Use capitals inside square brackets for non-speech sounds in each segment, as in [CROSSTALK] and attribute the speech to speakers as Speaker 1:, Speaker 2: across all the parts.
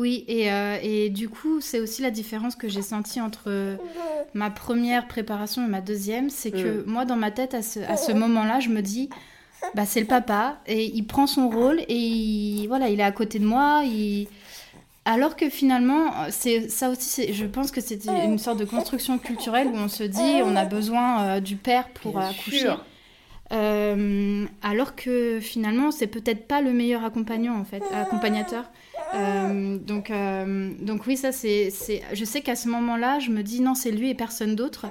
Speaker 1: Oui, et, euh, et du coup, c'est aussi la différence que j'ai sentie entre ma première préparation et ma deuxième. C'est que moi, dans ma tête, à ce, à ce moment-là, je me dis, bah, c'est le papa, et il prend son rôle, et il, voilà, il est à côté de moi. Il... Alors que finalement, c'est ça aussi, je pense que c'est une sorte de construction culturelle où on se dit, on a besoin euh, du père pour
Speaker 2: Bien
Speaker 1: accoucher. Euh, alors que finalement, c'est peut-être pas le meilleur accompagnant en fait, accompagnateur. Euh, donc, euh, donc oui, ça c'est. Je sais qu'à ce moment-là, je me dis non, c'est lui et personne d'autre.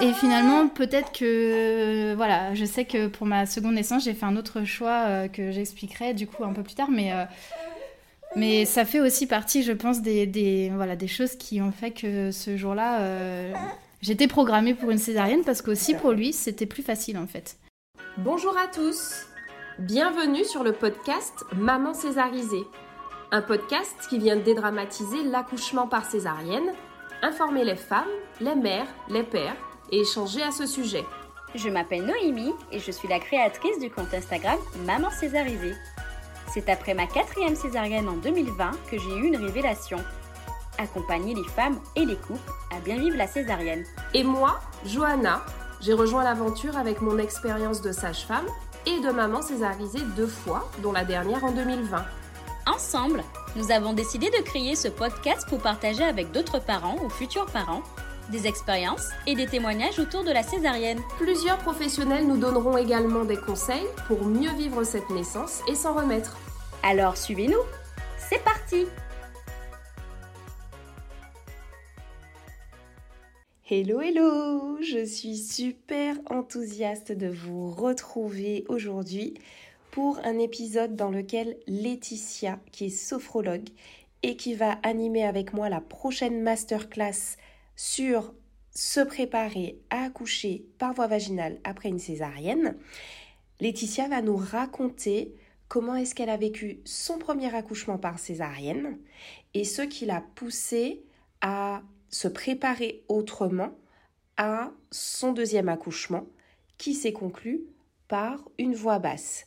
Speaker 1: Et finalement, peut-être que voilà, je sais que pour ma seconde naissance, j'ai fait un autre choix euh, que j'expliquerai du coup un peu plus tard, mais. mais ça fait aussi partie, je pense, des, voilà, des choses qui ont fait que ce jour-là, j'étais programmée pour une césarienne parce qu'aussi pour lui, c'était plus facile en fait.
Speaker 3: Bonjour à tous Bienvenue sur le podcast Maman césarisée. Un podcast qui vient dédramatiser l'accouchement par césarienne, informer les femmes, les mères, les pères et échanger à ce sujet.
Speaker 4: Je m'appelle Noémie et je suis la créatrice du compte Instagram Maman Césarisée. C'est après ma quatrième césarienne en 2020 que j'ai eu une révélation. Accompagner les femmes et les couples à bien vivre la césarienne.
Speaker 3: Et moi, Johanna, j'ai rejoint l'aventure avec mon expérience de sage-femme et de maman césarisée deux fois, dont la dernière en 2020.
Speaker 4: Ensemble, nous avons décidé de créer ce podcast pour partager avec d'autres parents ou futurs parents des expériences et des témoignages autour de la césarienne.
Speaker 3: Plusieurs professionnels nous donneront également des conseils pour mieux vivre cette naissance et s'en remettre.
Speaker 4: Alors suivez-nous C'est parti
Speaker 2: Hello, hello Je suis super enthousiaste de vous retrouver aujourd'hui pour un épisode dans lequel Laetitia, qui est sophrologue et qui va animer avec moi la prochaine masterclass sur se préparer à accoucher par voie vaginale après une césarienne, Laetitia va nous raconter comment est-ce qu'elle a vécu son premier accouchement par césarienne et ce qui l'a poussée à se préparer autrement à son deuxième accouchement qui s'est conclu par une voix basse.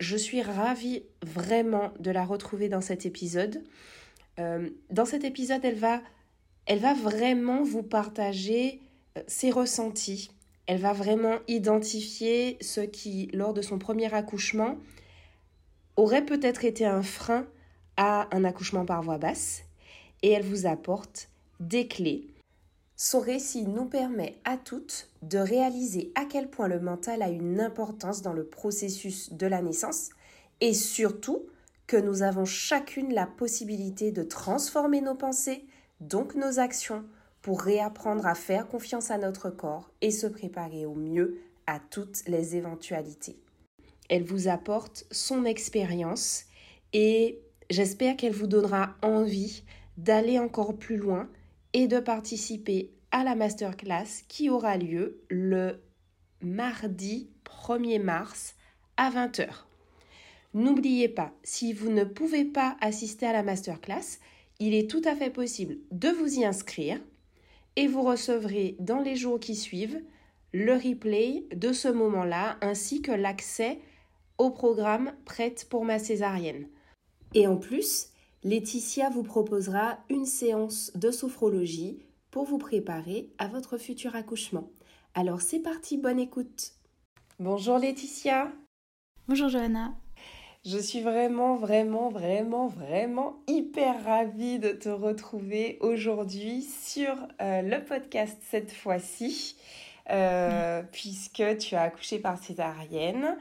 Speaker 2: Je suis ravie vraiment de la retrouver dans cet épisode. Euh, dans cet épisode, elle va, elle va vraiment vous partager euh, ses ressentis. Elle va vraiment identifier ce qui, lors de son premier accouchement, aurait peut-être été un frein à un accouchement par voie basse. Et elle vous apporte des clés. Son récit nous permet à toutes de réaliser à quel point le mental a une importance dans le processus de la naissance et surtout que nous avons chacune la possibilité de transformer nos pensées, donc nos actions, pour réapprendre à faire confiance à notre corps et se préparer au mieux à toutes les éventualités. Elle vous apporte son expérience et j'espère qu'elle vous donnera envie d'aller encore plus loin et de participer à la masterclass qui aura lieu le mardi 1er mars à 20h. N'oubliez pas, si vous ne pouvez pas assister à la masterclass, il est tout à fait possible de vous y inscrire et vous recevrez dans les jours qui suivent le replay de ce moment-là ainsi que l'accès au programme Prête pour ma césarienne. Et en plus, Laetitia vous proposera une séance de sophrologie pour vous préparer à votre futur accouchement. Alors c'est parti, bonne écoute. Bonjour Laetitia.
Speaker 1: Bonjour Johanna.
Speaker 2: Je suis vraiment, vraiment, vraiment, vraiment hyper ravie de te retrouver aujourd'hui sur euh, le podcast cette fois-ci, euh, puisque tu as accouché par césarienne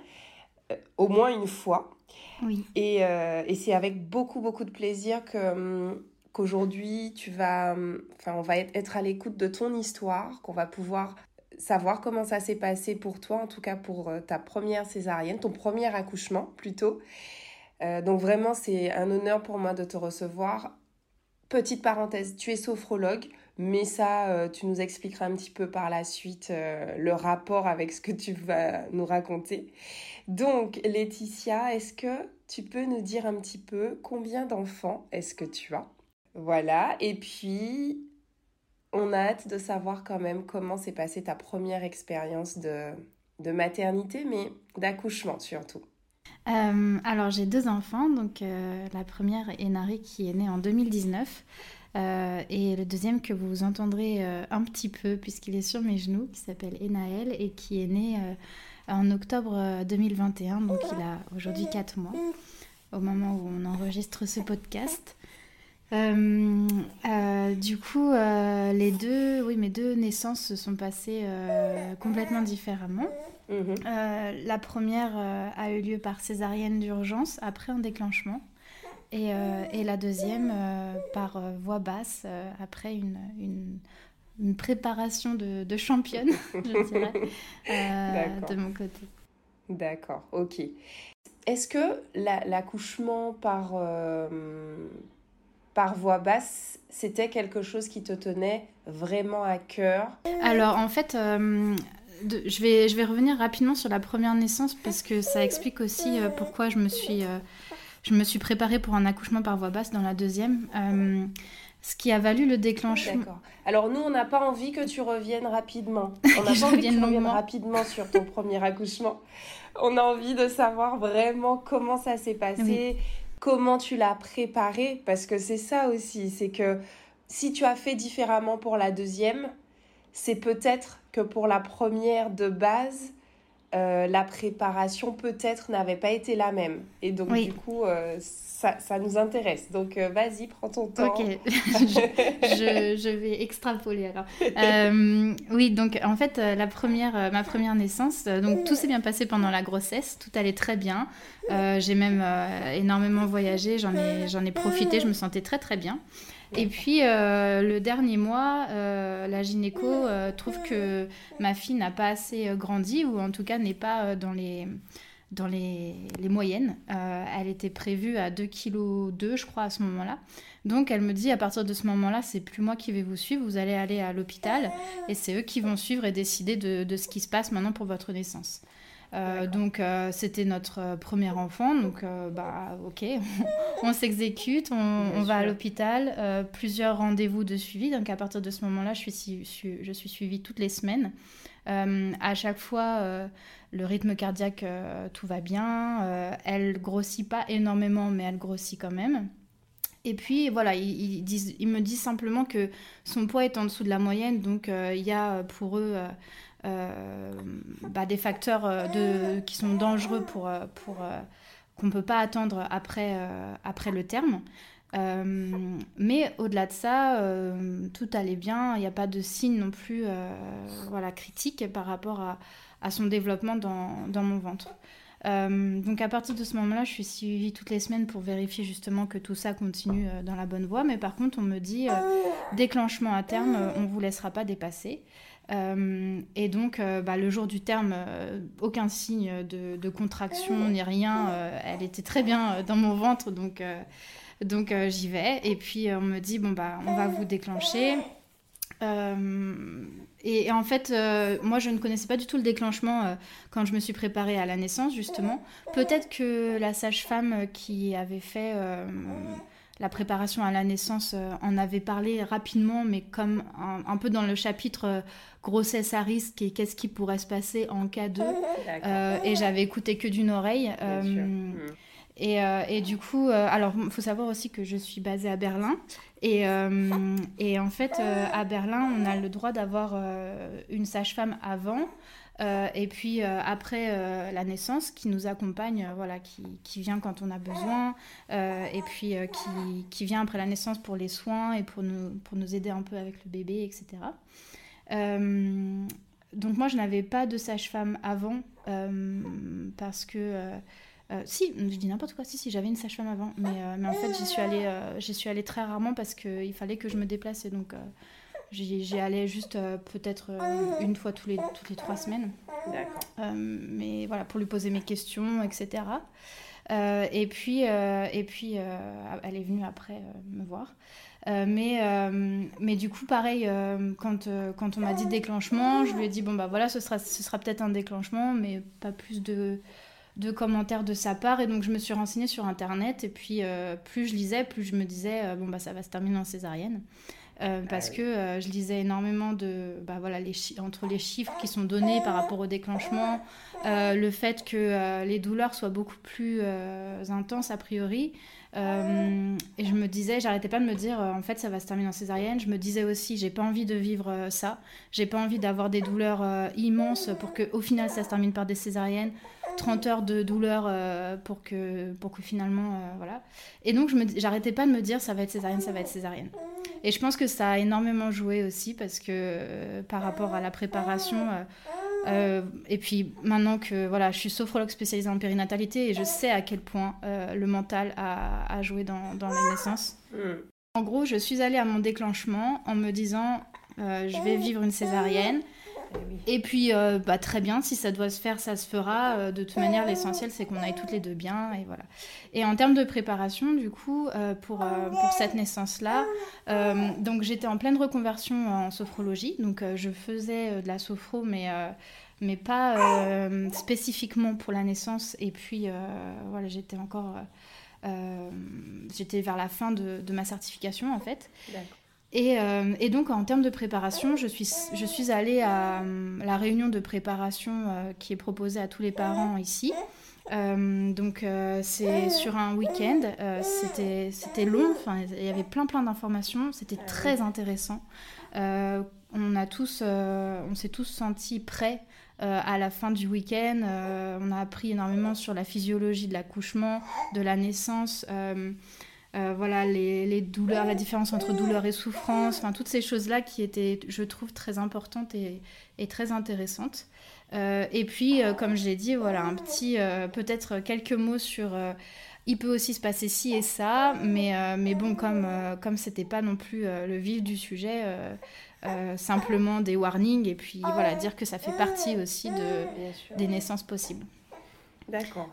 Speaker 2: euh, au moins une fois.
Speaker 1: Oui.
Speaker 2: Et, euh, et c'est avec beaucoup, beaucoup de plaisir que, hum, qu'aujourd'hui, tu vas, hum, enfin, on va être à l'écoute de ton histoire, qu'on va pouvoir savoir comment ça s'est passé pour toi, en tout cas pour euh, ta première césarienne, ton premier accouchement plutôt. Euh, donc vraiment, c'est un honneur pour moi de te recevoir. Petite parenthèse, tu es sophrologue, mais ça, tu nous expliqueras un petit peu par la suite le rapport avec ce que tu vas nous raconter. Donc, Laetitia, est-ce que tu peux nous dire un petit peu combien d'enfants est-ce que tu as? Voilà, et puis on a hâte de savoir quand même comment s'est passée ta première expérience de, de maternité, mais d'accouchement surtout.
Speaker 1: alors j'ai deux enfants, donc la première Enari qui est née en 2019 et le deuxième que vous entendrez un petit peu puisqu'il est sur mes genoux qui s'appelle Enaël et qui est né en octobre 2021, donc il a aujourd'hui 4 mois au moment où on enregistre ce podcast. Euh, euh, du coup, euh, les deux, oui, mes deux naissances se sont passées complètement différemment. Mhm. la première a eu lieu par césarienne d'urgence après un déclenchement. Et, et la deuxième par voix basse après une, une, une préparation de, de, championne, [LAUGHS] je dirais, de mon côté.
Speaker 2: D'accord, ok. Est-ce que l'accouchement par par voix basse, c'était quelque chose qui te tenait vraiment à cœur?
Speaker 1: Alors en fait, euh, je, vais, je vais revenir rapidement sur la première naissance parce que ça explique aussi euh, pourquoi je me, suis, euh, je me suis préparée pour un accouchement par voix basse dans la deuxième. Ce qui a valu le déclenchement.
Speaker 2: D'accord. Alors nous, on n'a pas envie que tu reviennes rapidement. [LAUGHS] On n'a pas envie que tu reviennes rapidement sur ton premier accouchement. On a envie de savoir vraiment comment ça s'est passé, comment tu l'as préparé, parce que c'est ça aussi, c'est que si tu as fait différemment pour la deuxième, c'est peut-être que pour la première de base, euh, la préparation peut-être n'avait pas été la même. Et donc du coup, euh, ça, ça, nous intéresse. Donc euh, vas-y, prends ton temps.
Speaker 1: Ok, [LAUGHS] [LAUGHS] je, je, vais extrapoler alors. oui, donc en fait, la première, ma première naissance, donc tout s'est bien passé pendant la grossesse, tout allait très bien. J'ai même énormément voyagé, j'en ai, j'en ai profité, je me sentais très très bien. Et puis, euh, le dernier mois, euh, la gynéco euh, trouve que ma fille n'a pas assez grandi, ou en tout cas n'est pas dans les, dans les, moyennes. elle était prévue à 2,2 kg, je crois, à ce moment-là. Donc, elle me dit, à partir de ce moment-là, c'est plus moi qui vais vous suivre, vous allez aller à l'hôpital, et c'est eux qui vont suivre et décider de, de ce qui se passe maintenant pour votre naissance. Euh, donc euh, c'était notre euh, premier enfant, donc bah ok, [LAUGHS] on s'exécute, on, va à l'hôpital, plusieurs rendez-vous de suivi. Donc à partir de ce moment-là, je suis, je suis suivie toutes les semaines. à chaque fois, le rythme cardiaque, tout va bien. elle grossit pas énormément, mais elle grossit quand même. Et puis voilà, ils, disent, ils me disent simplement que son poids est en dessous de la moyenne, donc il y a pour eux bah, des facteurs euh, qui sont dangereux pour, euh, qu'on ne peut pas attendre après, après le terme. mais au-delà de ça, tout allait bien. Il n'y a pas de signe non plus voilà, critique par rapport à, à son développement dans, dans mon ventre. donc à partir de ce moment-là, je suis suivie toutes les semaines pour vérifier justement que tout ça continue dans la bonne voie. Mais par contre, on me dit déclenchement à terme, on ne vous laissera pas dépasser. Euh, et donc, euh, bah, le jour du terme, euh, aucun signe de, contraction ni rien. elle était très bien dans mon ventre, donc, donc j'y vais. Et puis, on me dit, bon, bah, on va vous déclencher. Et, en fait, moi, je ne connaissais pas du tout le déclenchement quand je me suis préparée à la naissance, justement. Peut-être que la sage-femme qui avait fait la préparation à la naissance en avait parlé rapidement, mais comme un, peu dans le chapitre grossesse à risque et qu'est-ce qui pourrait se passer en cas de. [LAUGHS] Euh, et j'avais écouté que d'une oreille. Euh, mm. et, euh, et, du coup, alors il faut savoir aussi que je suis basée à Berlin. Et, et en fait, à Berlin, on a le droit d'avoir une sage-femme avant. Et puis après la naissance, qui nous accompagne, voilà, qui, qui, vient quand on a besoin, et puis qui, qui, vient après la naissance pour les soins et pour nous, pour nous aider un peu avec le bébé, etc. Euh, donc moi, je n'avais pas de sage-femme avant euh, parce que... Euh, si, je dis n'importe quoi, si, si, j'avais une sage-femme avant, mais, mais en fait, j'y suis, allée, suis allée très rarement parce qu'il fallait que je me déplace donc j'y, allais juste peut-être une fois tous les, toutes les trois semaines. D'accord. mais voilà, pour lui poser mes questions, etc. et puis, et puis elle est venue après me voir. Euh, mais, euh, mais du coup, pareil, euh, quand, quand on m'a dit déclenchement, je lui ai dit bon, bah voilà, ce sera, ce sera peut-être un déclenchement, mais pas plus de, de commentaires de sa part. Et donc, je me suis renseignée sur Internet. Et puis, plus je lisais, plus je me disais bon, bah ça va se terminer en césarienne. Euh, parce que euh, je lisais énormément de bah, voilà les entre les chiffres qui sont donnés par rapport au déclenchement euh, le fait que les douleurs soient beaucoup plus intenses a priori et je me disais j'arrêtais pas de me dire en fait ça va se terminer en césarienne. Je me disais aussi j'ai pas envie de vivre ça. J'ai pas envie d'avoir des douleurs immenses pour que au final ça se termine par des césariennes. 30 heures de douleur pour que pour que finalement voilà. Et donc j'arrêtais pas de me dire ça va être césarienne ça va être césarienne. Et je pense que ça a énormément joué aussi parce que euh, par rapport à la préparation, euh, euh, et puis maintenant que voilà, je suis sophrologue spécialisée en périnatalité et je sais à quel point le mental a, a joué dans, dans, la naissance. Mm. En gros, je suis allée à mon déclenchement en me disant je vais vivre une césarienne. Eh et puis, euh, bah, très bien, si ça doit se faire, ça se fera. Euh, de toute manière, l'essentiel, c'est qu'on aille toutes les deux bien. Et voilà. Et en termes de préparation, du coup, euh, pour, pour cette naissance-là, donc j'étais en pleine reconversion en sophrologie. Donc, je faisais de la sophro, mais, mais pas spécifiquement pour la naissance. Et puis, voilà, j'étais encore. j'étais vers la fin de, de ma certification, en fait. Euh, et, donc, en termes de préparation, je suis, je suis allée à euh, la réunion de préparation euh, qui est proposée à tous les parents ici. donc, c'est sur un week-end. c'était long, il y avait plein, plein d'informations. C'était très intéressant. on a tous, on s'est tous sentis prêts à la fin du week-end. on a appris énormément sur la physiologie de l'accouchement, de la naissance. Voilà les, douleurs, la différence entre douleur et souffrance, enfin toutes ces choses-là qui étaient, je trouve, très importantes et, très intéressantes. Euh, et puis, euh, comme je l'ai dit, voilà un petit, peut-être quelques mots sur. il peut aussi se passer ci et ça, mais, mais bon, comme comme c'était pas non plus le vif du sujet. simplement des warnings et puis voilà dire que ça fait partie aussi de, des naissances possibles.
Speaker 2: D'accord.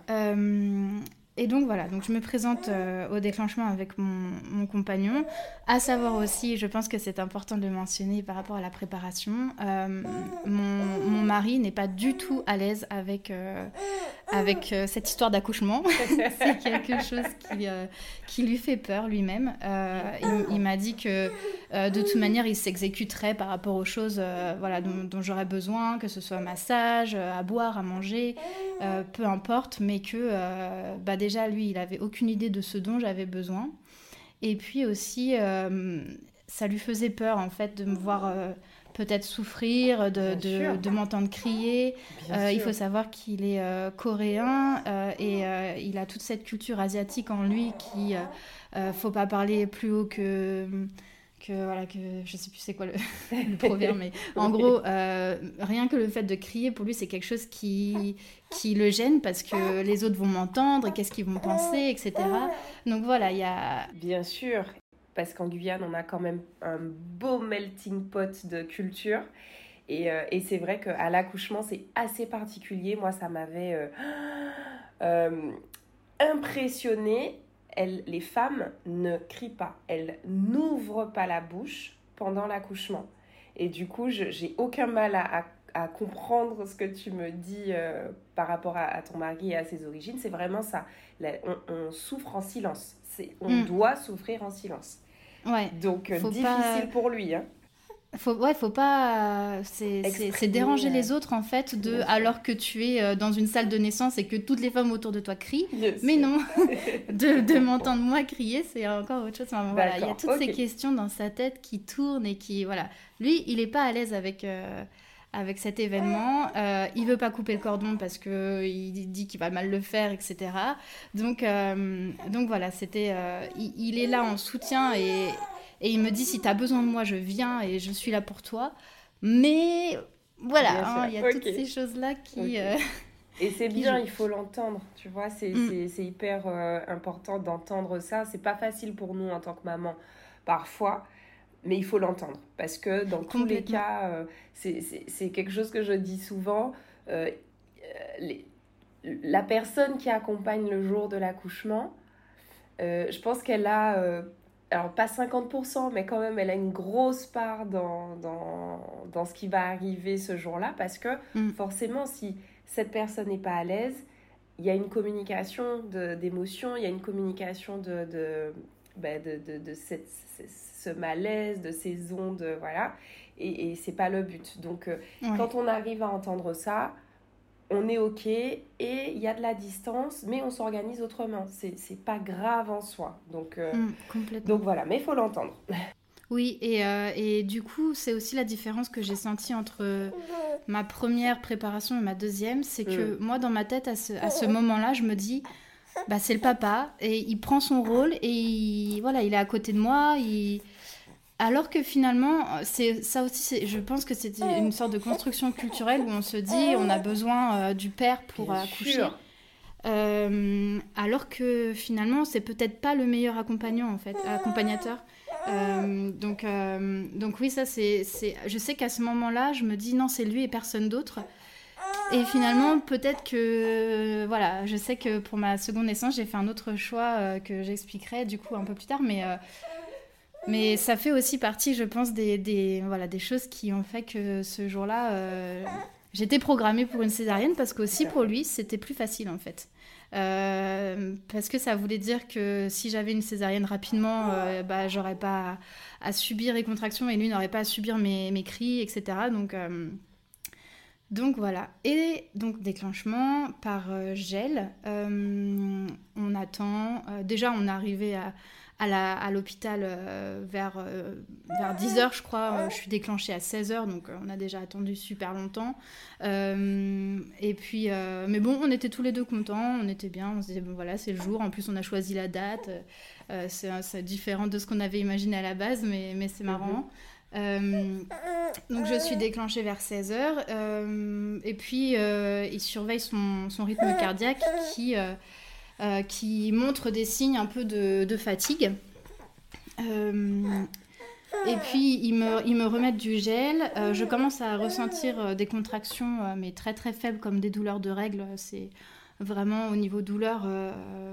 Speaker 1: Et donc voilà, donc je me présente euh, au déclenchement avec mon, compagnon. À savoir aussi, je pense que c'est important de mentionner par rapport à la préparation, euh, mon, mari n'est pas du tout à l'aise avec, euh, avec cette histoire d'accouchement. [LAUGHS] c'est quelque chose qui, lui fait peur lui-même. il, m'a dit que de toute manière, il s'exécuterait par rapport aux choses voilà, dont, j'aurais besoin, que ce soit massage, à boire, à manger, peu importe, mais que bah, déjà, lui, il avait aucune idée de ce dont j'avais besoin. Et puis aussi, euh, ça lui faisait peur, en fait, de me voir euh, peut-être souffrir, de, de, m'entendre crier. Euh, il faut savoir qu'il est coréen et il a toute cette culture asiatique en lui qui... faut pas parler plus haut que que voilà que je sais plus c'est quoi le, [LAUGHS] le proverbe mais en gros euh, rien que le fait de crier pour lui c'est quelque chose qui qui le gêne parce que les autres vont m'entendre et qu'est-ce qu'ils vont penser etc donc voilà il y a
Speaker 2: bien sûr parce qu'en Guyane on a quand même un beau melting pot de culture. Et, euh, et c'est vrai qu'à l'accouchement c'est assez particulier. Moi ça m'avait euh, [GASPS] impressionné les femmes ne crient pas, elles n'ouvrent pas la bouche pendant l'accouchement. Et du coup, j'ai aucun mal à, comprendre ce que tu me dis euh, par rapport à, ton mari et à ses origines. C'est vraiment ça. on, souffre en silence. On mm. doit souffrir en silence.
Speaker 1: Ouais.
Speaker 2: Donc, difficile pour lui. Hein.
Speaker 1: Faut, ouais, faut pas. C'est déranger les autres en fait, de, alors que tu es euh, dans une salle de naissance et que toutes les femmes autour de toi crient. mais non, [LAUGHS] de, de m'entendre moi crier, c'est encore autre chose. voilà, il y a toutes ces questions dans sa tête qui tournent et qui. Voilà. Lui, il n'est pas à l'aise avec. Euh, avec cet événement. Euh, il veut pas couper le cordon parce que il dit qu'il va mal le faire, etc. Donc, euh, donc voilà, c'était, il, il, est là en soutien et, et il me dit si tu as besoin de moi, je viens et je suis là pour toi. Mais voilà, hein, il y a toutes ces choses-là qui... Euh, [LAUGHS]
Speaker 2: et c'est bien, il faut l'entendre, tu vois, c'est mm. hyper euh, important d'entendre ça. C'est pas facile pour nous en tant que maman, parfois, mais il faut l'entendre. Parce que dans tous les cas, euh, c'est quelque chose que je dis souvent, les, la personne qui accompagne le jour de l'accouchement, je pense qu'elle a alors pas 50%, mais quand même, elle a une grosse part dans, dans, dans ce qui va arriver ce jour-là, parce que mm. forcément, si cette personne n'est pas à l'aise, il y a une communication d'émotions, il y a une communication de, de bah, de, de, de cette, ce malaise, de ces ondes, voilà. Et, et c'est pas le but. Donc, quand on arrive à entendre ça, on est OK et il y a de la distance, mais on s'organise autrement. C'est pas grave en soi. Donc,
Speaker 1: mm,
Speaker 2: donc voilà, mais il faut l'entendre. [LAUGHS]
Speaker 1: Oui, et, euh, et du coup, c'est aussi la différence que j'ai sentie entre ma première préparation et ma deuxième. C'est que mm. moi, dans ma tête, à ce, à ce moment-là, je me dis, bah, c'est le papa, et il prend son rôle, et il, voilà, il est à côté de moi. Il... Alors que finalement, c'est ça aussi, je pense que c'est une sorte de construction culturelle où on se dit, on a besoin euh, du père pour accoucher. Euh, alors que finalement, c'est peut-être pas le meilleur accompagnant, en fait, accompagnateur. Euh, donc, euh, donc oui, ça c'est, Je sais qu'à ce moment-là, je me dis non, c'est lui et personne d'autre. Et finalement, peut-être que, voilà, je sais que pour ma seconde naissance, j'ai fait un autre choix euh, que j'expliquerai du coup un peu plus tard, mais, mais ça fait aussi partie, je pense, des, voilà, des choses qui ont fait que ce jour-là, j'étais programmée pour une césarienne parce qu'aussi pour lui, c'était plus facile en fait. Euh, parce que ça voulait dire que si j'avais une césarienne rapidement, euh, bah, j'aurais pas à, subir les contractions et lui n'aurait pas à subir mes, cris, etc. Donc, euh, donc voilà. Et donc déclenchement par gel. on attend. déjà, on est arrivé à à l'hôpital euh, vers, euh, vers 10h, je crois. Euh, je suis déclenchée à 16h, donc on a déjà attendu super longtemps. et puis, mais bon, on était tous les deux contents, on était bien, on se disait, bon voilà, c'est le jour. En plus, on a choisi la date. c'est différent de ce qu'on avait imaginé à la base, mais, mais c'est marrant. donc je suis déclenchée vers 16h et puis il surveille son, son rythme cardiaque qui euh, qui montre des signes un peu de, fatigue. Euh, et puis, ils me, ils me remettent du gel. Euh, je commence à ressentir des contractions, mais très très faibles, comme des douleurs de règles. C'est vraiment au niveau douleur,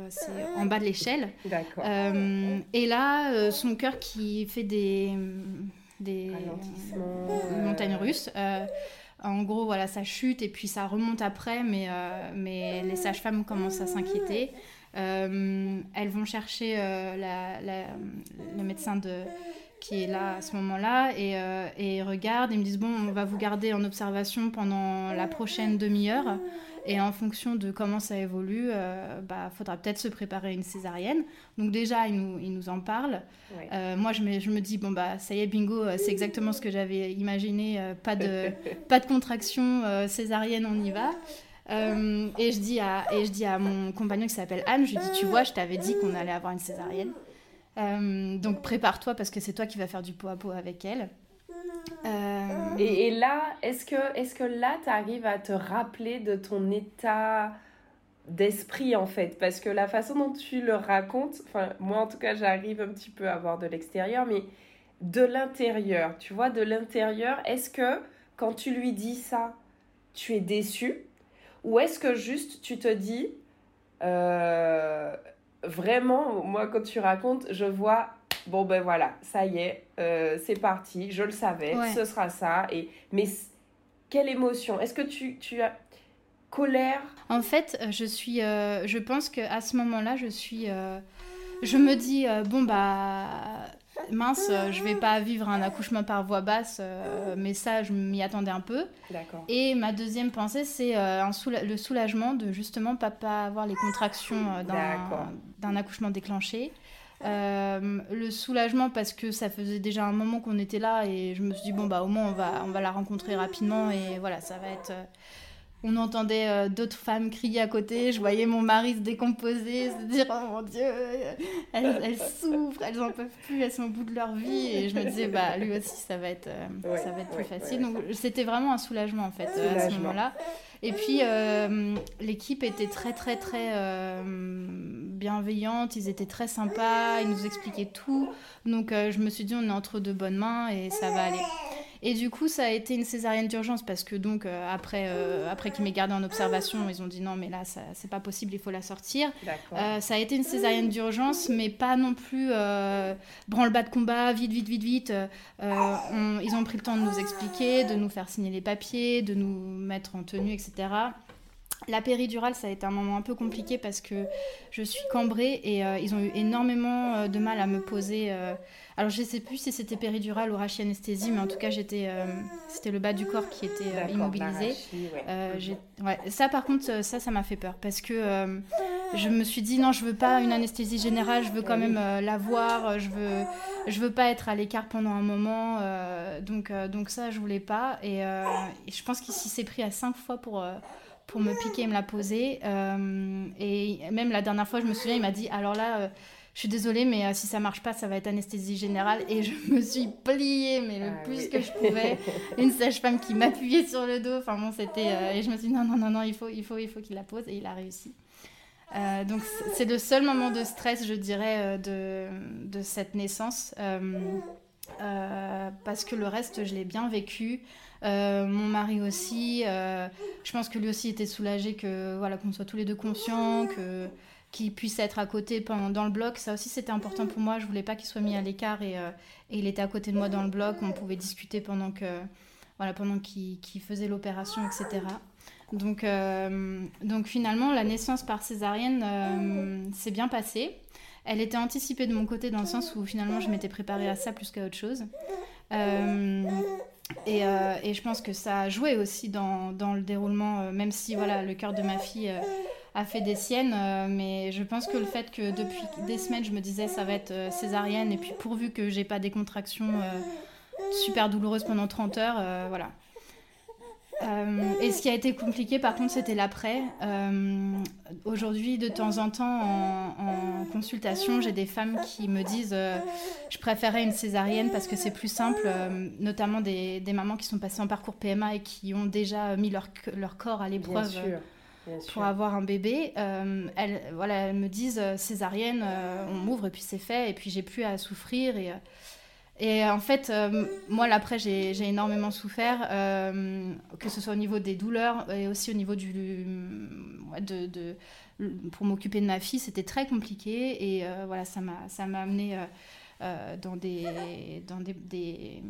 Speaker 1: c'est en bas de l'échelle.
Speaker 2: D'accord.
Speaker 1: et là, son cœur qui fait des, des montagnes russes. En gros, voilà, ça chute et puis ça remonte après, mais, euh, les sages-femmes commencent à s'inquiéter. Euh, elles vont chercher euh, le médecin de, qui est là à ce moment-là et, et regardent et me disent bon on va vous garder en observation pendant la prochaine demi-heure et en fonction de comment ça évolue, euh, bah, faudra peut-être se préparer à une césarienne. Donc déjà, il nous, il nous en parle. Euh, moi, je me, je me, dis, bon, bah, ça y est, bingo, euh, c'est exactement ce que j'avais imaginé. Euh, pas, de, [LAUGHS] pas de contraction césarienne, on y va. et, je dis à, et je dis à mon compagnon qui s'appelle Anne, je lui dis, tu vois, je t'avais dit qu'on allait avoir une césarienne. Donc prépare-toi parce que c'est toi qui vas faire du pot à pot avec elle.
Speaker 2: Euh, et, là, est-ce que, est que là, tu arrives à te rappeler de ton état d'esprit en fait? Parce que la façon dont tu le racontes, enfin, moi en tout cas, j'arrive un petit peu à voir de l'extérieur, mais de l'intérieur, tu vois, de l'intérieur, est-ce que quand tu lui dis ça, tu es déçu? Ou est-ce que juste tu te dis, euh, vraiment, moi quand tu racontes, je vois bon ben voilà, ça y est, euh, c'est parti, je le savais, ce sera ça. Et, mais quelle émotion Est-ce que tu, tu as colère?
Speaker 1: En fait, euh, je suis, euh, je pense qu'à ce moment-là, je suis, je me dis bon bah mince, je vais pas vivre un accouchement par voix basse, mais ça, je m'y attendais un peu.
Speaker 2: D'accord.
Speaker 1: Et ma deuxième pensée, c'est le soulagement de justement pas, pas avoir les contractions d'un accouchement déclenché. Euh, le soulagement parce que ça faisait déjà un moment qu'on était là et je me suis dit bon bah au moins on va on va la rencontrer rapidement et voilà ça va être euh, on entendait euh, d'autres femmes crier à côté je voyais mon mari se décomposer se dire oh mon dieu elles, elles, souffrent elles en peuvent plus elles sont au bout de leur vie et je me disais bah lui aussi ça va être ça va être plus facile donc c'était vraiment un soulagement en fait à ce moment là et puis, euh, l'équipe était très, très, très euh, bienveillante. Ils étaient très sympas. Ils nous expliquaient tout. Donc, euh, je me suis dit, on est entre de bonnes mains et ça va aller. Et du coup, ça a été une césarienne d'urgence parce que donc euh, après, euh, après qu'il m'ait gardé en observation, ils ont dit non, mais là, c'est pas possible, il faut la sortir. Euh, ça a été une césarienne d'urgence, mais pas non plus branle-bas de combat, vite, vite, vite, vite. ils ont pris le temps de nous expliquer, de nous faire signer les papiers, de nous mettre en tenue, etc. La péridurale, ça a été un moment un peu compliqué parce que je suis cambrée et ils ont eu énormément de mal à me poser. Alors je ne sais plus si c'était péridurale ou rachianesthésie, mais en tout cas j'étais, c'était le bas du corps qui était immobilisé. Ouais. Ça par contre, ça, ça m'a fait peur parce que je me suis dit non, je veux pas une anesthésie générale, je veux quand même euh, la voir, je veux, je veux pas être à l'écart pendant un moment. Euh, donc, euh, donc ça, je voulais pas. Et, je pense qu'il s'est pris à cinq fois pour, pour me piquer et me la poser. et même la dernière fois, je me souviens, il m'a dit alors là. Je suis désolée, mais si ça marche pas, ça va être anesthésie générale. Et je me suis pliée, mais le ah plus que je pouvais. Une sage-femme qui m'appuyait sur le dos. Enfin bon, c'était. et je me suis dit non, non, non, non, il faut, il faut, il faut qu'il la pose. Et il a réussi. Euh, donc c'est le seul moment de stress, je dirais, euh, de, de cette naissance. Euh, parce que le reste, je l'ai bien vécu. mon mari aussi. je pense que lui aussi était soulagé que voilà qu'on soit tous les deux conscients, que qu'il puisse être à côté pendant, dans le bloc. Ça aussi, c'était important pour moi. Je voulais pas qu'il soit mis à l'écart et, et, il était à côté de moi dans le bloc. On pouvait discuter pendant que voilà pendant qu'il faisait l'opération, etc. Donc, euh, donc finalement, la naissance par césarienne euh, s'est bien passée. Elle était anticipée de mon côté dans le sens où finalement je m'étais préparée à ça plus qu'à autre chose. Euh, et, et, je pense que ça a joué aussi dans, dans le déroulement, même si voilà, le cœur de ma fille a fait des siennes. mais je pense que le fait que depuis des semaines, je me disais ça va être césarienne, et puis pourvu que j'ai pas des contractions super douloureuses pendant 30 heures, voilà, euh, et ce qui a été compliqué, par contre, c'était l'après. Euh, aujourd'hui, de temps en temps, en, consultation, j'ai des femmes qui me disent euh, je préférais une césarienne parce que c'est plus simple, notamment des, des, mamans qui sont passées en parcours PMA et qui ont déjà mis leur, leur corps à l'épreuve pour avoir un bébé. elles, voilà, elles me disent césarienne, on m'ouvre et puis c'est fait, et puis j'ai plus à souffrir. Et, et en fait, euh, moi, l'après, j'ai énormément souffert, euh, que ce soit au niveau des douleurs et aussi au niveau du. de, de pour m'occuper de ma fille, c'était très compliqué. Et euh, voilà, ça m'a amené dans des. Dans des, des